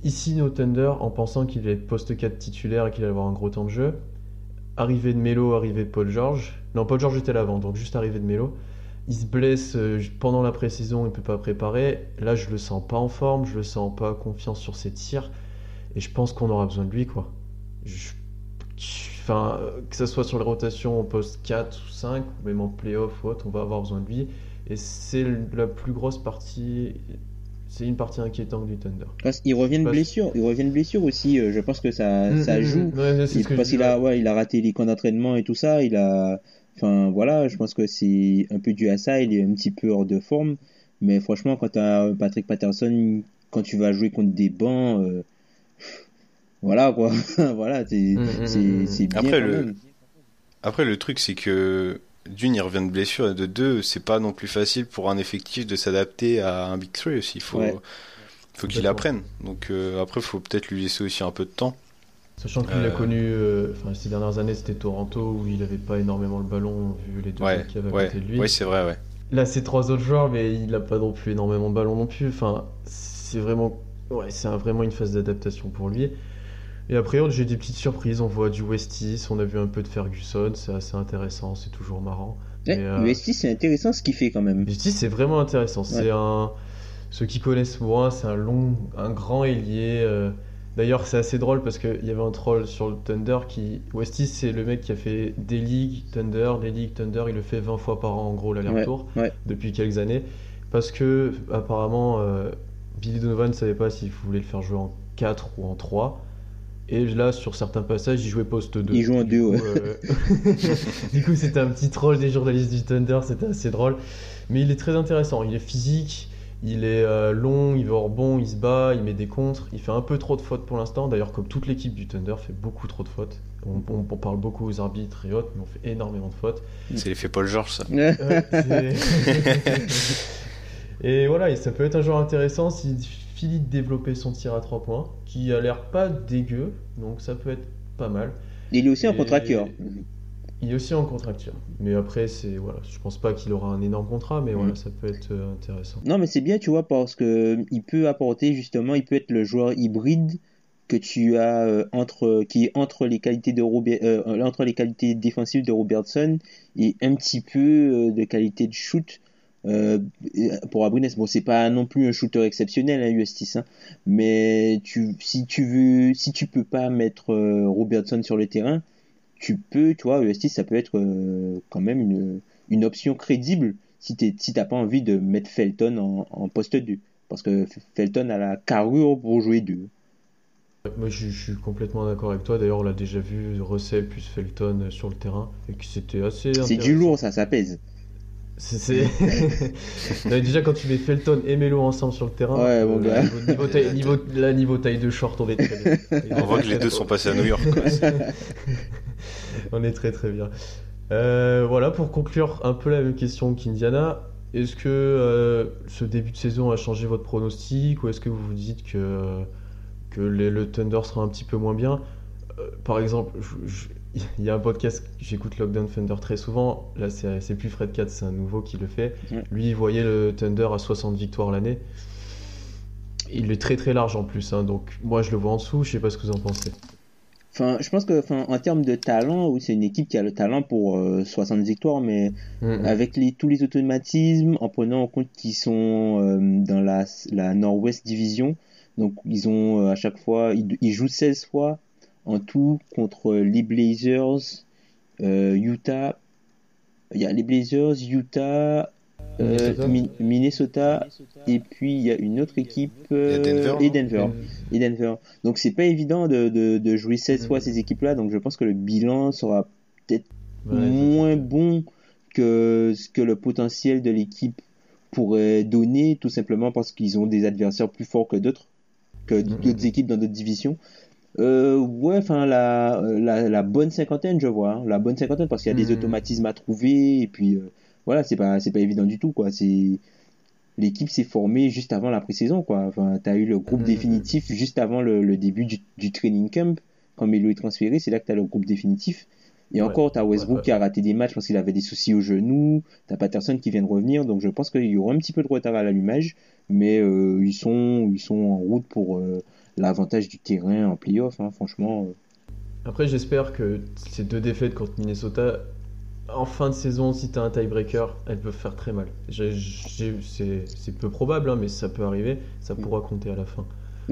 Speaker 1: ici au Thunder, en pensant qu'il allait être poste 4 titulaire et qu'il allait avoir un gros temps de jeu, arrivée de Melo, arrivée de Paul George. Non, Paul George était là avant, donc juste arrivée de Melo. Il se blesse euh, pendant la pré-saison, il peut pas préparer. Là, je le sens pas en forme, je le sens pas confiance sur ses tirs. Et je pense qu'on aura besoin de lui, quoi. Enfin, euh, que ce soit sur les rotations en poste 4 ou 5, ou même en playoff ou autre, on va avoir besoin de lui. Et c'est la plus grosse partie. C'est une partie inquiétante du Thunder.
Speaker 2: Parce qu'il revient de
Speaker 1: Parce-
Speaker 2: blessure. Il revient de blessure aussi. euh, Je pense que ça, ça
Speaker 1: Mm, mm,
Speaker 2: joue.
Speaker 1: mm. Ouais, c'est
Speaker 2: Il- parce qu'il a, ouais, il a raté les camps d'entraînement et tout ça. Il a, enfin voilà, je pense que c'est un peu dû à ça. Il est un petit peu hors de forme. Mais franchement, quand tu as Patrick Patterson, quand tu vas jouer contre des bancs, euh, voilà quoi, [LAUGHS] voilà, c'est
Speaker 1: Mm, mm, mm.
Speaker 2: bien.
Speaker 3: Après, le-
Speaker 2: même.
Speaker 3: Après, le truc, c'est que d'une, il revient de blessure, et de deux, c'est pas non plus facile pour un effectif de s'adapter à un Big Three aussi. Il faut,
Speaker 2: Ouais.
Speaker 3: faut qu'il apprenne. Donc euh, après, faut peut-être lui laisser aussi un peu de temps.
Speaker 1: Sachant qu'il
Speaker 3: Euh,
Speaker 1: a connu, euh, ces dernières années, c'était Toronto où il avait pas énormément le ballon vu les deux
Speaker 3: Ouais,
Speaker 1: mecs qui avaient à
Speaker 3: ouais,
Speaker 1: côté de lui.
Speaker 3: ouais, c'est vrai, ouais.
Speaker 1: Là, c'est trois autres joueurs, mais il a pas non plus énormément de ballon non plus. Enfin, c'est vraiment, ouais, c'est un- vraiment une phase d'adaptation pour lui. Et après, j'ai des petites surprises. On voit du Westis, on a vu un peu de Ferguson, c'est assez intéressant, c'est toujours marrant.
Speaker 2: Ouais,
Speaker 1: euh,
Speaker 2: UST, c'est intéressant ce qu'il fait quand même.
Speaker 1: Westis, c'est vraiment intéressant. C'est un, ceux qui connaissent moi, c'est un long, un grand ailier. euh, D'ailleurs, c'est assez drôle parce qu'il y avait un troll sur le Thunder qui. Westis, c'est le mec qui a fait des ligues Thunder, des ligues Thunder, il le fait 20 fois par an en gros l'aller-retour
Speaker 2: ouais.
Speaker 1: depuis quelques années. Parce que, apparemment, euh, Billy Donovan ne savait pas s'il voulait le faire jouer en 4 ou en 3. Et là, sur certains passages, il jouait poste 2.
Speaker 2: Il joue en
Speaker 1: Du
Speaker 2: deux,
Speaker 1: coup,
Speaker 2: ouais.
Speaker 1: euh, [LAUGHS] du coup, c'était un petit troll des journalistes du Thunder, c'était assez drôle. Mais il est très intéressant. Il est physique, il est euh, long, il va au rebond, il se bat, il met des contres. Il fait un peu trop de fautes pour l'instant. D'ailleurs, comme toute l'équipe du Thunder fait beaucoup trop de fautes. On, on- on parle beaucoup aux arbitres et autres, mais on fait énormément de fautes.
Speaker 3: C'est l'effet Paul George, ça.
Speaker 1: Ouais, [LAUGHS] et voilà, et ça peut être un joueur intéressant s'il finit de développer son tir à 3 points, qui a l'air pas dégueu, donc ça peut être pas mal.
Speaker 2: Il est aussi un
Speaker 1: Et-
Speaker 2: contracteur.
Speaker 1: Il est aussi en contracture. Mais après, c'est voilà, je pense pas qu'il aura un énorme contrat, mais voilà, ça peut être euh, intéressant.
Speaker 2: Non, mais c'est bien, tu vois, parce que il peut apporter justement, il peut être le joueur hybride que tu as euh, entre, qui est entre les qualités de Robert, euh, entre les qualités défensives de Robertson et un petit peu euh, de qualité de shoot. Euh, pour Abrines, bon, c'est pas non plus un shooter exceptionnel, hein, Justis, hein, mais tu, si tu veux, si tu peux pas mettre euh, Robertson sur le terrain, tu peux, tu vois, Justis, ça peut être euh, quand même une, une option crédible si t'es- si t'as pas envie de mettre Felton en, en poste 2. Parce que Felton a la carrure pour jouer 2.
Speaker 1: Moi, je, je suis complètement d'accord avec toi. D'ailleurs, on l'a déjà vu, Russell plus Felton sur le terrain, et que c'était assez.
Speaker 2: C'est du lourd, ça, ça pèse.
Speaker 1: C'est, [LAUGHS] déjà quand tu mets Felton et Melo ensemble sur le terrain,
Speaker 2: Ouais, bon,
Speaker 1: euh, niveau, niveau taille, [LAUGHS] niveau- là, niveau taille de short, on est très bien. [LAUGHS]
Speaker 3: On voit que les deux sont passés à New York. quoi.
Speaker 1: on est très très bien. Euh, voilà, pour conclure un peu la même question qu'Indiana, est-ce que euh, ce début de saison a changé votre pronostic ou est-ce que vous vous dites que, que les- le Thunder sera un petit peu moins bien? Euh, Par exemple, je- je- il y a un podcast que j'écoute Lockdown Thunder très souvent. Là, c'est plus Fred Katz, c'est un nouveau qui le fait. Lui, il voyait le Thunder à 60 victoires l'année. Il est très très large en plus, hein, donc moi je le vois en dessous. Je sais pas ce que vous en pensez.
Speaker 2: Enfin, je pense que, enfin, en termes de talent, oui, c'est une équipe qui a le talent pour euh, 60 victoires, mais avec les, tous les automatismes, en prenant en compte qu'ils sont euh, dans la, la Nord-Ouest Division, donc ils ont euh, à chaque fois, ils, ils jouent 16 fois en tout contre les Blazers, euh, Utah, il y a les Blazers, Utah, Euh,
Speaker 1: Minnesota.
Speaker 2: Mi- Minnesota. Et puis il y a une autre équipe euh,
Speaker 3: Denver,
Speaker 2: et Denver. Et Denver. Donc c'est pas évident de, de, de jouer 16 fois ces équipes là donc je pense que le bilan sera
Speaker 1: Ouais,
Speaker 2: moins bon que ce que le potentiel de l'équipe pourrait donner tout simplement parce qu'ils ont des adversaires plus forts que d'autres que d'autres équipes dans d'autres divisions euh, ouais enfin la, la, la bonne cinquantaine je vois hein, la bonne cinquantaine parce qu'il y a des
Speaker 1: Mhm.
Speaker 2: automatismes à trouver et puis euh, voilà c'est pas c'est pas évident du tout quoi c'est l'équipe s'est formée juste avant la pré-saison quoi enfin t'as eu le groupe
Speaker 1: Mhm.
Speaker 2: définitif juste avant le, le début du, du training camp quand Melo est transféré c'est là que t'as le groupe définitif et
Speaker 1: Ouais.
Speaker 2: encore t'as Westbrook
Speaker 1: Ouais, ouais.
Speaker 2: qui a raté des matchs parce qu'il avait des soucis au genou t'as Patterson qui vient de revenir donc je pense qu'il y aura un petit peu de retard à l'allumage mais euh, ils sont ils sont en route pour euh, l'avantage du terrain en playoff hein, franchement euh.
Speaker 1: Après, j'espère que ces deux défaites contre Minnesota, en fin de saison, si t'as un tiebreaker, elles peuvent faire très mal. C'est peu probable, hein, mais ça peut arriver. Ça pourra compter à la fin.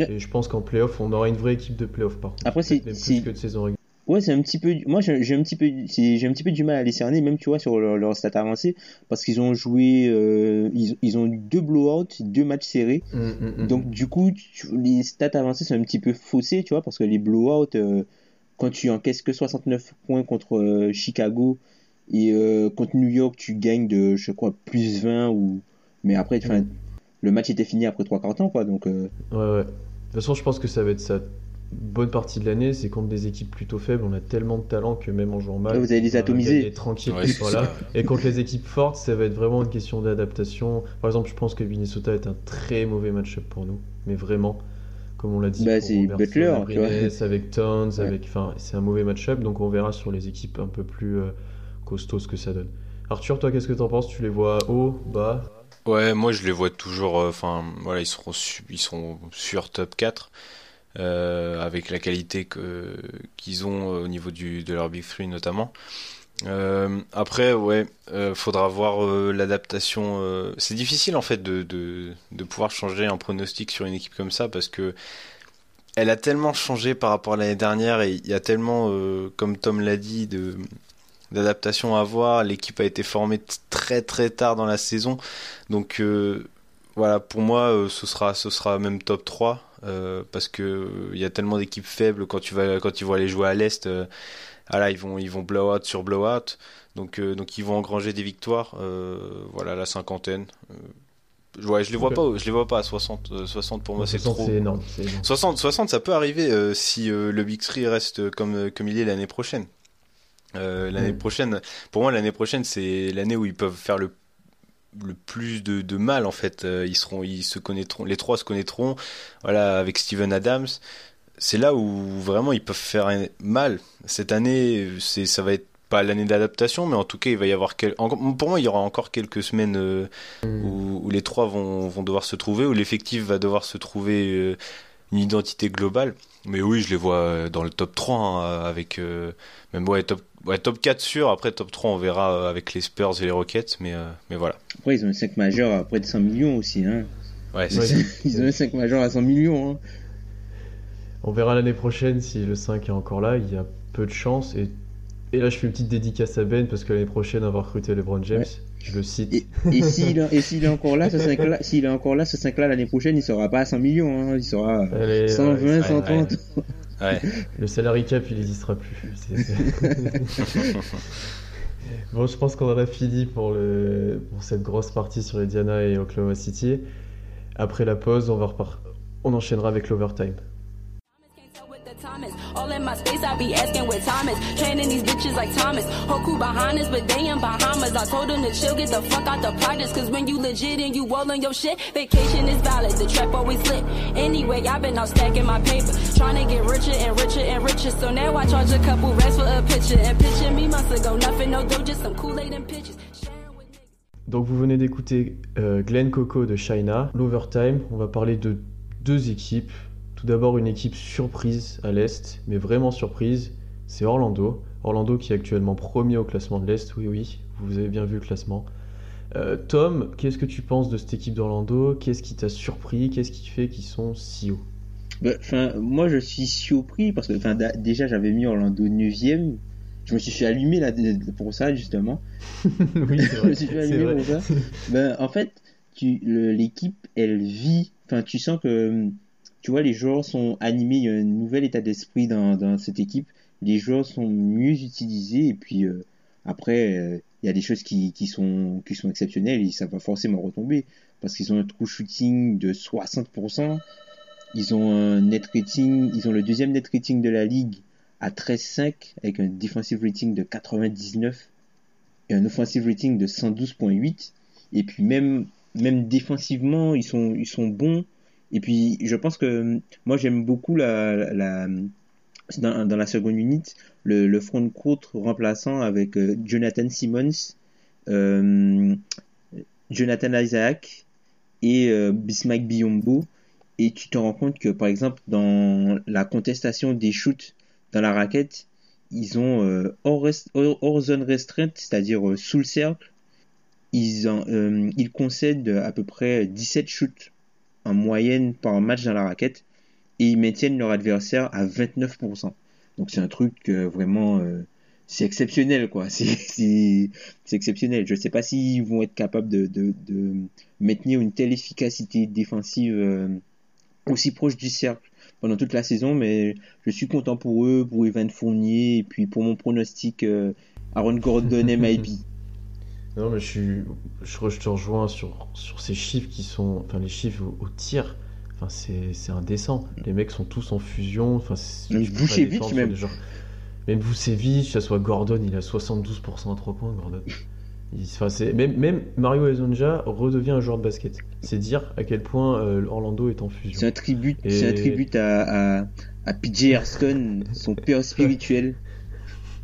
Speaker 1: Et je pense qu'en playoff, on aura une vraie équipe de playoff par contre.
Speaker 2: Après, c'est-
Speaker 1: plus que de saison régulière.
Speaker 2: Ouais, c'est un petit peu. Moi, j'ai un petit peu, j'ai un petit peu du mal à les cerner, même tu vois sur leur, leur stat avancé, parce qu'ils ont joué, euh, ils, ils ont eu deux blowouts, deux matchs serrés.
Speaker 1: Mm, mm, mm.
Speaker 2: Donc du coup, tu- les stats avancées sont un petit peu faussées, tu vois, parce que les blowouts, euh, quand tu encaisses que 69 points contre euh, Chicago et contre New York, tu gagnes de, je crois, plus 20 ou. Mais après,
Speaker 1: Mm.
Speaker 2: le match était fini après trois quarts temps, quoi. Donc euh,
Speaker 1: Ouais, ouais. De toute façon, je pense que ça va être ça. Bonne partie de l'année, c'est contre des équipes plutôt faibles. On a tellement de talent que même en jouant mal,
Speaker 2: vous allez les atomiser.
Speaker 1: tranquille.
Speaker 3: Ouais,
Speaker 1: voilà. Et contre les équipes fortes, ça va être vraiment une question d'adaptation. Par exemple, je pense que Minnesota est un très mauvais match-up pour nous, mais vraiment, comme on l'a dit,
Speaker 2: Bah, c'est Butler, tu vois.
Speaker 1: Avec Towns,
Speaker 2: Ouais.
Speaker 1: avec, enfin, c'est un mauvais match-up, donc on verra sur les équipes un peu plus euh, costauds ce que ça donne. Arthur, toi, qu'est-ce que t'en penses? Tu les vois haut, bas?
Speaker 3: Ouais, moi je les vois toujours. euh, Enfin, voilà, ils seront ils sont sur top 4 euh, avec la qualité qu'ils ont euh, au niveau de leur Big Three notamment. Euh, après, ouais, euh, faudra voir euh, l'adaptation. euh, C'est difficile en fait de, pouvoir changer un pronostic sur une équipe comme ça parce que elle a tellement changé par rapport à l'année dernière et il y a tellement, euh, comme Tom l'a dit, de d'adaptation à voir. L'équipe a été formée très très tard dans la saison, donc euh, voilà, pour moi, euh, ce sera ce sera même top 3 euh, parce que euh, il y a tellement d'équipes faibles quand tu vas quand tu vas aller jouer à l'est. euh, ah là, ils vont ils vont blowout sur blowout, donc euh, donc ils vont engranger des victoires. euh, voilà, la cinquantaine. Euh, ouais, je les vois pas, je les vois pas à 60. euh, 60 pour moi, c'est
Speaker 1: 60,
Speaker 3: trop.
Speaker 1: Énorme. c'est énorme.
Speaker 3: 60, 60, ça peut arriver euh, si euh, le Big Three reste comme, euh, comme il est l'année prochaine. Euh, l'année prochaine, pour moi, l'année prochaine, c'est l'année où ils peuvent faire le, le plus de, de mal en fait. Euh, ils seront, ils se connaîtront, les trois se connaîtront. Voilà, avec Steven Adams, c'est là où vraiment ils peuvent faire un- mal. Cette année, c'est, ça va être pas l'année d'adaptation, mais en tout cas, il va y avoir quel... pour moi, il y aura encore quelques semaines euh, où, où les trois vont, vont devoir se trouver, où l'effectif va devoir se trouver euh, une identité globale. Mais oui, je les vois euh, dans le top 3, hein, avec euh, même ouais, top, ouais, top 4 sûr, après top 3 on verra euh, avec les Spurs et les Rockets, mais, euh, mais voilà.
Speaker 2: après, ils ont un 5 majeur à près de 100 millions aussi, hein.
Speaker 3: Ouais, c'est
Speaker 1: Ouais.
Speaker 3: ça. [LAUGHS]
Speaker 2: Ils ont un 5 majeur à 100 millions, hein.
Speaker 1: On verra l'année prochaine si le 5 est encore là. Il y a peu de chance. Et, et là, je fais une petite dédicace à Ben parce que l'année prochaine, on va recruter LeBron James.
Speaker 2: Ouais.
Speaker 1: Je le cite.
Speaker 2: Et, et s'il est encore là, ce 5 là, s'il est encore là, ce 5 là l'année prochaine, il sera pas à 100 millions, hein. Il sera à
Speaker 1: Allez,
Speaker 2: 120,
Speaker 1: ouais,
Speaker 2: 130.
Speaker 3: Ouais.
Speaker 1: Le salary cap, il n'existera plus. [LAUGHS] Bon, je pense qu'on en a fini pour, le, pour cette grosse partie sur les Diana et Oklahoma City. Après la pause, on, va repar- on enchaînera avec l'overtime.
Speaker 5: Is. All in my space, I be asking time is. Training these bitches like Thomas. Hoku behind us, but they in Bahamas. I told them to chill, get the fuck out the projects. Cause when you legit and you all on your shit, vacation is valid. The trap always lit. Anyway, I've been out stacking my paper. Trying to get richer and richer and richer. So now I charge a couple racks for a picture. And picture me months ago. Nothing, no dough, just some Kool-Aid and pictures. With.
Speaker 1: Donc vous venez d'écouter euh, Glenn Coco de China. L'overtime, on va parler de deux équipes. Tout d'abord une équipe surprise à l'Est, mais vraiment surprise, c'est Orlando. Orlando qui est actuellement premier au classement de l'Est, oui oui, vous avez bien vu le classement. Euh, Tom, qu'est-ce que tu penses de cette équipe d'Orlando? Qu'est-ce qui t'a surpris? Qu'est-ce qui fait qu'ils sont si hauts?
Speaker 2: Enfin, moi je suis surpris parce que déjà j'avais mis Orlando 9ème je me suis fait allumer là pour ça justement. [LAUGHS]
Speaker 1: oui, c'est [LAUGHS]
Speaker 2: je me suis fait allumer pour ça. [LAUGHS] Ben, en fait, l'équipe, elle vit. Enfin, tu sens que, tu vois, les joueurs sont animés. Il y a un nouvel état d'esprit dans, cette équipe. Les joueurs sont mieux utilisés. Et puis, euh, après, euh, il y a des choses qui, sont, exceptionnelles et ça va forcément retomber. Parce qu'ils ont un true shooting de 60%. Ils ont un net rating. Ils ont le deuxième net rating de la ligue à 13,5 avec un defensive rating de 99 et un offensive rating de 112.8 et puis même défensivement ils sont bons et puis je pense que euh, moi j'aime beaucoup la, dans, la seconde unité le, front court remplaçant avec euh, Jonathan Simmons euh, Jonathan Isaac et euh, Bismack Biombo et tu te rends compte que par exemple dans la contestation des shoots dans la raquette ils ont euh, hors, zone restreinte c'est-à-dire sous le cercle ils, ils concèdent à peu près 17 shoots en moyenne par match dans la raquette et ils maintiennent leur adversaire à 29%. Donc c'est un truc euh, vraiment euh, c'est exceptionnel quoi. [LAUGHS] C'est exceptionnel. Je sais pas s'ils vont être capables de, maintenir une telle efficacité défensive euh, aussi proche du cercle pendant toute la saison, mais je suis content pour eux, pour Evan Fournier et puis pour mon pronostic Aaron Gordon MIP. [LAUGHS]
Speaker 1: Non, mais je, suis, je, te rejoins sur, sur ces chiffres qui sont. Enfin, les chiffres au, au tir. Enfin, c'est indécent. Les mecs sont tous en fusion. Enfin,
Speaker 2: Même Vucevic, même.
Speaker 1: des joueurs- Même Vucevic, que ce soit Gordon, il a 72% à 3 points, Gordon. Il- Enfin, c'est- même, même Mario Ezonja redevient un joueur de basket. C'est dire à quel point euh, Orlando est en fusion.
Speaker 2: C'est un tribut,
Speaker 1: Et-
Speaker 2: c'est un tribut à, à, à PJ Herston, son père spirituel.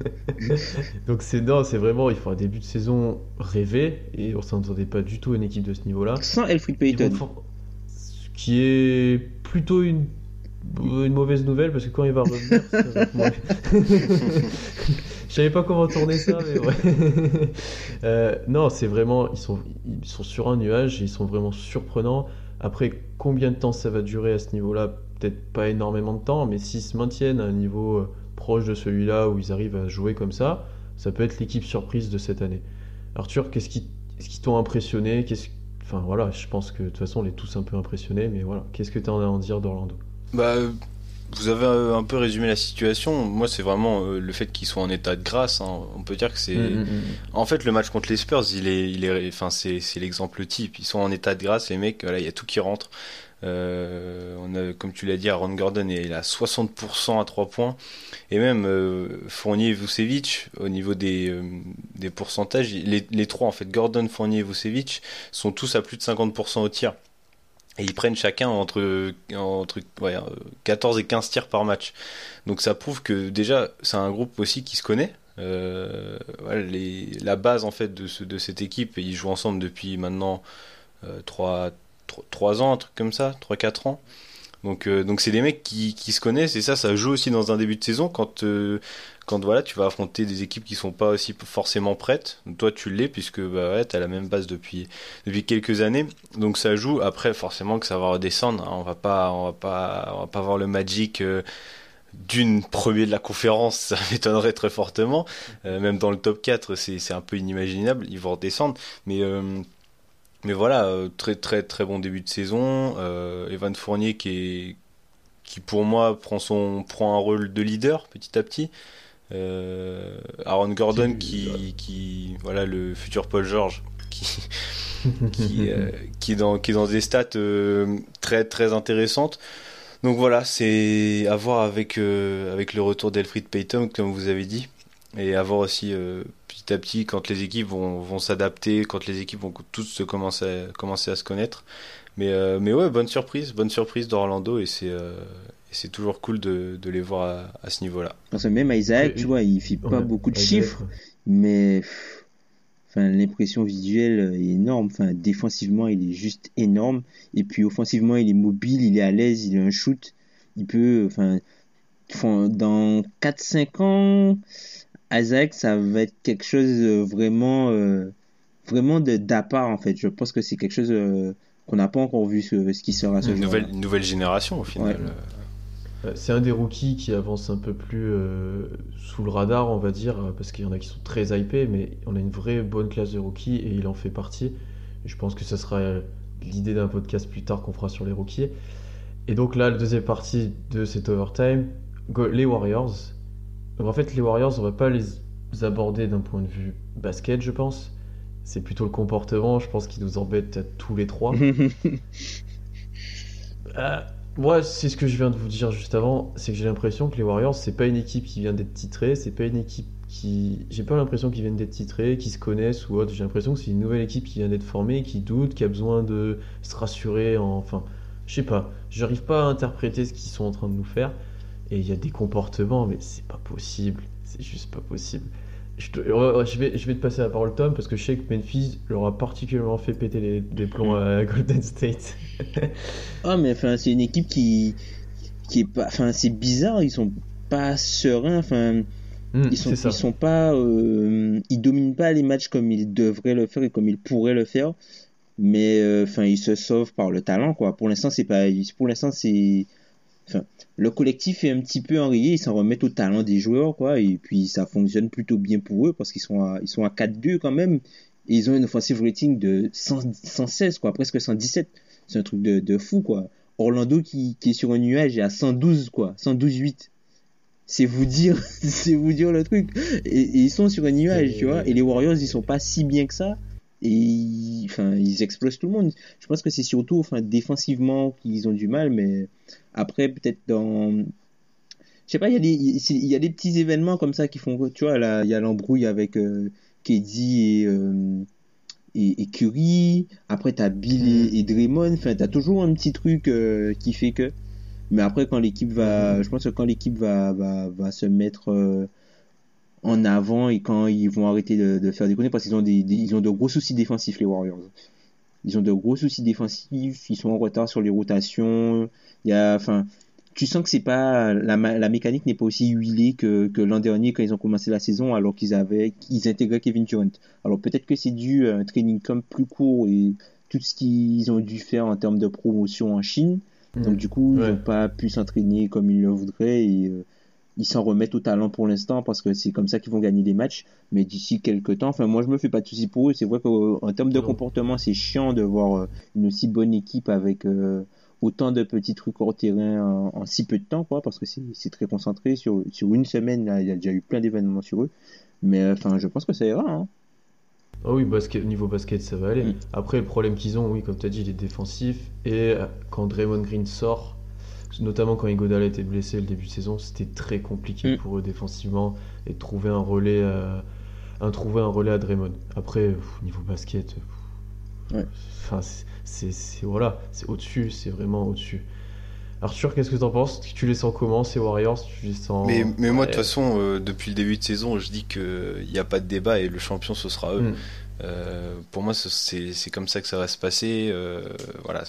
Speaker 2: [LAUGHS]
Speaker 1: Donc c'est non, c'est vraiment, il faut un début de saison rêvé et on s'entendait pas du tout à une équipe de ce niveau-là.
Speaker 2: Sans Elfrid Payton.
Speaker 1: Ce qui est plutôt une, une mauvaise nouvelle parce que quand il va revenir. [LAUGHS] Je savais pas comment tourner ça, mais ouais. [LAUGHS] Euh, non, c'est vraiment, ils sont, ils sont sur un nuage, ils sont vraiment surprenants. Après, combien de temps ça va durer à ce niveau-là? Peut-être pas énormément de temps, mais s'ils se maintiennent à un niveau euh, proche de celui-là où ils arrivent à jouer comme ça, ça peut être l'équipe surprise de cette année. Arthur, qu'est-ce qui, qu'est-ce qui t'ont impressionné? Qu'est-ce Enfin voilà, je pense que de toute façon on est tous un peu impressionnés, mais voilà, qu'est-ce que tu as à en dire d'Orlando?
Speaker 3: Bah, vous avez euh, un peu résumé la situation. Moi, c'est vraiment euh, le fait qu'ils soient en état de grâce. hein. On peut dire que c'est.
Speaker 1: Mm, mm, mm.
Speaker 3: En fait, le match contre les Spurs, il est, il est, enfin, c'est, c'est l'exemple type. Ils sont en état de grâce, les mecs. Voilà, il y a tout qui rentre. Euh, on a, comme tu l'as dit, Aaron Gordon, il a 60% à 3 points. Et même euh, Fournier et Vucevic, au niveau des, euh, des pourcentages, les, les trois, en fait, Gordon, Fournier et Vucevic, sont tous à plus de 50% au tir. Et ils prennent chacun entre, entre ouais, euh, 14 et 15 tirs par match. Donc ça prouve que déjà, c'est un groupe aussi qui se connaît. La base en fait de, de cette équipe, ils jouent ensemble depuis maintenant euh, 3, 3, ans, un truc comme ça, 3-4 ans. Donc euh, donc c'est des mecs qui, se connaissent et ça ça joue aussi dans un début de saison quand euh, quand voilà tu vas affronter des équipes qui sont pas aussi forcément prêtes. Toi tu l'es puisque bah ouais, tu as la même base depuis depuis quelques années. Donc ça joue après forcément que ça va redescendre, hein. on va pas on va pas on va pas voir le Magic euh, d'une premier de la conférence, [LAUGHS] ça m'étonnerait très fortement. Même dans le top 4, c'est un peu inimaginable, ils vont redescendre mais mais voilà, euh, très très très bon début de saison. Euh, Evan Fournier qui est qui pour moi prend son prend un rôle de leader petit à petit. Euh, Aaron Gordon qui qui voilà le futur Paul George qui [LAUGHS] qui, euh, qui est dans qui est dans des stats euh, très très intéressantes. Donc voilà, c'est à voir avec euh, avec le retour d'Elfrid Payton comme vous avez dit et à voir aussi euh, petit à petit quand les équipes vont, vont s'adapter, quand les équipes vont tous se commencer à, commencer à se connaître. Mais, euh, mais ouais, bonne surprise, bonne surprise d'Orlando et c'est euh, et c'est toujours cool de, de les voir à, à ce niveau-là.
Speaker 2: Parce que même Isaac, tu vois, il fait pas
Speaker 1: Ouais,
Speaker 2: beaucoup de
Speaker 1: Isaac,
Speaker 2: chiffres, mais enfin, l'impression visuelle est énorme. Enfin, défensivement, il est juste énorme. Et puis offensivement, il est mobile, il est à l'aise, il a un shoot. Il peut, enfin, enfin, dans 4-5 ans, Isaac, ça va être quelque chose euh, vraiment, euh, vraiment de d'à part en fait. Je pense que c'est quelque chose euh, qu'on n'a pas encore vu ce, ce qui sera ce
Speaker 3: Une nouvelle, une nouvelle génération au final.
Speaker 2: Ouais.
Speaker 1: C'est un des rookies qui avance un peu plus euh, sous le radar, on va dire, parce qu'il y en a qui sont très hypés, mais on a une vraie bonne classe de rookies et il en fait partie. Et je pense que ce sera l'idée d'un podcast plus tard qu'on fera sur les rookies. Et donc là, la deuxième partie de cet overtime, go- les Warriors. Donc en fait, les Warriors, on va pas les aborder d'un point de vue basket, je pense. C'est plutôt le comportement, je pense, qui nous embête à tous les trois. [LAUGHS] Euh, moi, c'est ce que je viens de vous dire juste avant, c'est que j'ai l'impression que les Warriors, c'est pas une équipe qui vient d'être titrée, c'est pas une équipe qui. J'ai pas l'impression qu'ils viennent d'être titrés, qui se connaissent ou autre. J'ai l'impression que c'est une nouvelle équipe qui vient d'être formée, qui doute, qui a besoin de se rassurer. en- Enfin, je sais pas. J'arrive pas à interpréter ce qu'ils sont en train de nous faire. Et il y a des comportements, mais c'est pas possible. C'est juste pas possible. Je, te- euh, je vais, je vais te passer la parole, Tom, parce que je sais que Memphis leur a particulièrement fait péter les, des plombs à [LAUGHS] Golden State.
Speaker 2: Ah, mais enfin, c'est une équipe qui, qui est pas, enfin, c'est bizarre, ils sont pas sereins, enfin,
Speaker 1: Hmm,
Speaker 2: ils sont,
Speaker 1: c'est ça.
Speaker 2: ils sont pas, euh, ils dominent pas les matchs comme ils devraient le faire et comme ils pourraient le faire, mais euh, enfin, ils se sauvent par le talent, quoi. Pour l'instant, c'est pas, pour l'instant, c'est, enfin, le collectif est un petit peu enrayé, ils s'en remettent au talent des joueurs, quoi, et puis ça fonctionne plutôt bien pour eux parce qu'ils sont à, ils sont à 4-2 quand même, et ils ont une offensive rating de 100 116, quoi, presque 117. C'est un truc de, de fou, quoi. Orlando qui, qui est sur un nuage est à 112, quoi. 112-8. C'est vous dire, [LAUGHS] c'est vous dire le truc. Et, et ils sont sur un nuage,
Speaker 1: Et-
Speaker 2: tu vois. Et les Warriors, ils sont pas si bien que ça. Et ils, enfin, ils explosent tout le monde. Je pense que c'est surtout, enfin, défensivement qu'ils ont du mal, mais après, peut-être dans, je sais pas, il y a des, il y a des petits événements comme ça qui font, tu vois, là, il y a l'embrouille avec euh, KD et, euh, et, et Curry. Après, t'as Bill et, et Draymond. Enfin, t'as toujours un petit truc euh, qui fait que. Mais après, quand l'équipe va, je pense que quand l'équipe va, va, va se mettre euh, en avant et quand ils vont arrêter de, de faire déconner, parce qu'ils ont des, des- ils ont de gros soucis défensifs, les Warriors. Ils ont de gros soucis défensifs. Ils sont en retard sur les rotations. Il y a, enfin, tu sens que c'est pas la, la mécanique n'est pas aussi huilée que, que l'an dernier quand ils ont commencé la saison alors qu'ils avaient ils intégraient Kevin Durant. Alors peut-être que c'est dû à un training camp plus court et tout ce qu'ils ont dû faire en termes de promotion en Chine. Donc du coup, ils n'ont pas pu s'entraîner comme ils le voudraient et euh, ils s'en remettent au talent pour l'instant parce que c'est comme ça qu'ils vont gagner des matchs. Mais d'ici quelques temps, enfin moi je me fais pas de soucis pour eux. C'est vrai qu'en termes de comportement, c'est chiant de voir euh, une aussi bonne équipe avec euh, autant de petits trucs hors terrain en, en si peu de temps, quoi, parce que c'est très concentré sur sur une semaine. Là, il y a déjà eu plein d'événements sur eux. Mais euh, enfin, je pense que ça ira. Hein.
Speaker 1: Ah oui, basket, niveau basket, ça va aller.
Speaker 2: Mm.
Speaker 1: Après, le problème qu'ils ont, oui, comme tu as dit, il est défensif. Et quand Draymond Green sort, notamment quand Iguodala était blessé le début de saison, c'était très compliqué
Speaker 2: Mm.
Speaker 1: pour eux défensivement et de trouver un relais à, un, trouver un relais à Draymond. Après, pff, niveau basket, pff,
Speaker 2: Ouais.
Speaker 1: enfin, c'est- c'est c'est- voilà, c'est au-dessus, c'est vraiment au-dessus. Arthur, qu'est-ce que tu en penses? Tu les sens comment ces Warriors? Tu les sens
Speaker 3: Mais, mais moi, de
Speaker 1: Ouais.
Speaker 3: toute façon, euh, depuis le début de saison, je dis qu'il n'y a pas de débat et le champion, ce sera eux.
Speaker 1: Mm.
Speaker 3: Euh, pour moi, ce- c'est c'est comme ça que ça va se passer. euh, voilà.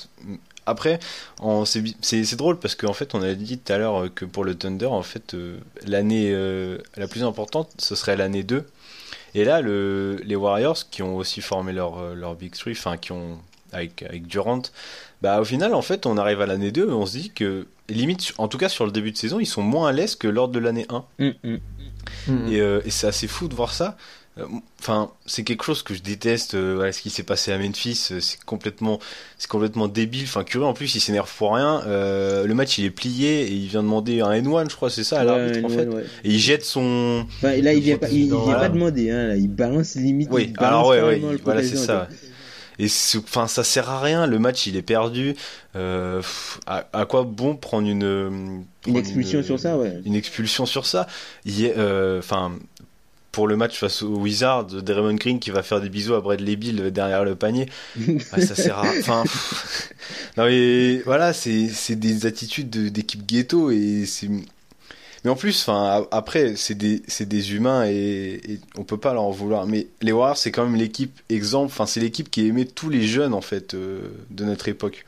Speaker 3: Après, c'est drôle parce qu'en fait, on a dit tout à l'heure que pour le Thunder, en fait, euh, l'année euh, la plus importante, ce serait l'année 2. Et là, le, les Warriors, qui ont aussi formé leur, euh, leur Big Three, enfin, qui ont, avec, avec Durant, bah, au final, en fait, on arrive à l'année 2 et on se dit que, limite, en tout cas sur le début de saison, ils sont moins à l'aise que lors de l'année 1.
Speaker 2: Hum, hum.
Speaker 1: Mm.
Speaker 3: Et, euh, et c'est assez fou de voir ça. Euh, Enfin, c'est quelque chose que je déteste. euh, voilà, ce qui s'est passé à Memphis, euh, c'est complètement, c'est complètement débile. Enfin, curieux en plus, il s'énerve pour rien. Euh, le match, il est plié et il vient demander un N1, je crois, c'est ça, à l'arbitre
Speaker 2: Ouais,
Speaker 3: en
Speaker 2: ouais,
Speaker 3: fait.
Speaker 2: ouais.
Speaker 3: Et il jette son.
Speaker 2: Enfin, là, il vient pas, il, il vient pas demander, hein, là, il balance limite.
Speaker 3: Oui,
Speaker 2: il balance
Speaker 3: alors ouais, ouais, voilà, c'est ça. Et enfin, ça sert à rien. Le match, il est perdu. Euh, pff, à, à quoi bon prendre une
Speaker 2: Une expulsion sur ça, ouais.
Speaker 3: une expulsion sur ça? Il est, euh, enfin, pour le match face aux Wizards, Draymond Green qui va faire des bisous à Bradley Bill derrière le panier, ah, ça sert à, enfin, [LAUGHS] non mais voilà, c'est des attitudes de- d'équipe ghetto et c'est, mais en plus, enfin, après, c'est des des humains et, et on peut pas leur en vouloir. Mais les Warriors, c'est quand même l'équipe exemple. Enfin, c'est l'équipe qui aimait tous les jeunes en fait euh, de notre époque.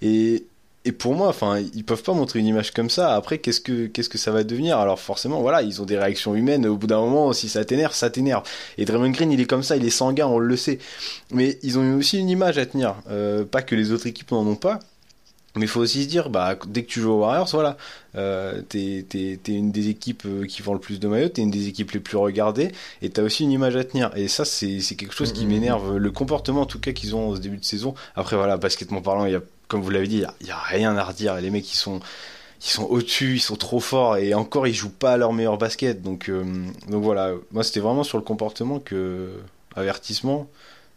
Speaker 3: Et et pour moi, enfin, ils peuvent pas montrer une image comme ça. Après, qu'est-ce que qu'est-ce que ça va devenir? Alors forcément, voilà, ils ont des réactions humaines. Au bout d'un moment, si ça t'énerve, ça t'énerve. Et Draymond Green, il est comme ça, il est sanguin, on le sait. Mais ils ont aussi une image à tenir. Euh, pas que les autres équipes n'en ont pas. Mais il faut aussi se dire, bah, dès que tu joues aux Warriors, voilà, euh, t'es, t'es une des équipes euh, qui vend le plus de maillots, t'es une des équipes les plus regardées, et t'as aussi une image à tenir. Et ça, c'est, quelque chose qui
Speaker 1: Mhm.
Speaker 3: m'énerve. Le comportement, en tout cas, qu'ils ont au début de saison. Après, voilà, basketement parlant, il y a, comme vous l'avez dit, il y a, rien à redire. Les mecs, ils sont, ils sont au-dessus, ils sont trop forts, et encore, ils jouent pas à leur meilleur basket. Donc, euh, donc voilà, moi, c'était vraiment sur le comportement que, avertissement.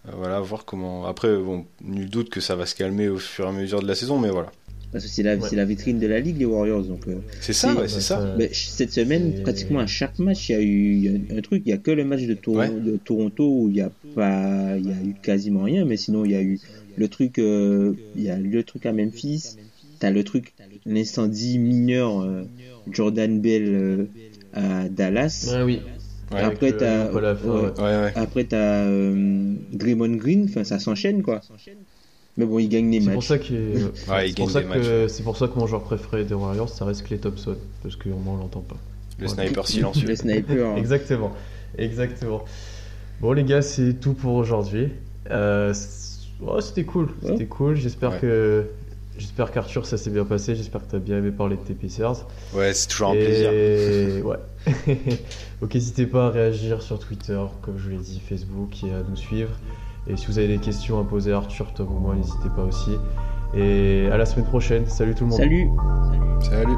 Speaker 3: Euh, voilà, voir comment. Après, bon, nul doute que ça va se calmer au fur et à mesure de la saison, mais voilà.
Speaker 2: Parce que c'est la,
Speaker 1: Ouais.
Speaker 2: c'est la vitrine de la ligue, les Warriors. Donc, euh,
Speaker 3: C'est ça,
Speaker 2: C'est-
Speaker 3: ouais, c'est ça.
Speaker 2: cette semaine, pratiquement à chaque match, il y a eu il y a un truc. Il y a que le match de, Tor-
Speaker 3: Ouais.
Speaker 2: de Toronto où il y a pas, il y a eu quasiment rien. Mais sinon, il y a eu le truc, euh, il y a le truc à Memphis. T'as le truc, l'incendie mineur euh, Jordan Bell euh, à Dallas.
Speaker 1: Ah oui.
Speaker 3: Ouais,
Speaker 2: Après, t'as-
Speaker 1: euh,
Speaker 2: ouais.
Speaker 1: ouais.
Speaker 2: Euh, Draymond Green. Enfin, ça s'enchaîne quoi. Mais bon, il gagne les
Speaker 1: C'est
Speaker 2: matchs.
Speaker 1: pour ça que
Speaker 3: Ouais, il
Speaker 1: c'est pour ça que c'est pour ça que mon joueur préféré des Warriors ça reste Clay Thompson parce qu'au moins on l'entend pas.
Speaker 3: Le sniper silencieux.
Speaker 2: Le sniper. hein. [LAUGHS]
Speaker 1: Exactement, exactement. Bon les gars, c'est tout pour aujourd'hui. Euh, ouais, c'était cool,
Speaker 2: Ouais.
Speaker 1: c'était cool. J'espère
Speaker 3: Ouais.
Speaker 1: que j'espère qu'Arthur ça s'est bien passé. J'espère que t'as bien aimé parler de tes.
Speaker 3: Ouais, c'est toujours un
Speaker 1: Et-
Speaker 3: plaisir. [LAUGHS] [LAUGHS]
Speaker 1: ouais. [LAUGHS] Donc n'hésitez pas à réagir sur Twitter, comme je vous l'ai dit, Facebook et à nous suivre. Et si vous avez des questions à poser à Arthur, Tom ou moi, n'hésitez pas aussi. Et à la semaine prochaine. Salut tout le monde.
Speaker 2: Salut.
Speaker 3: Salut.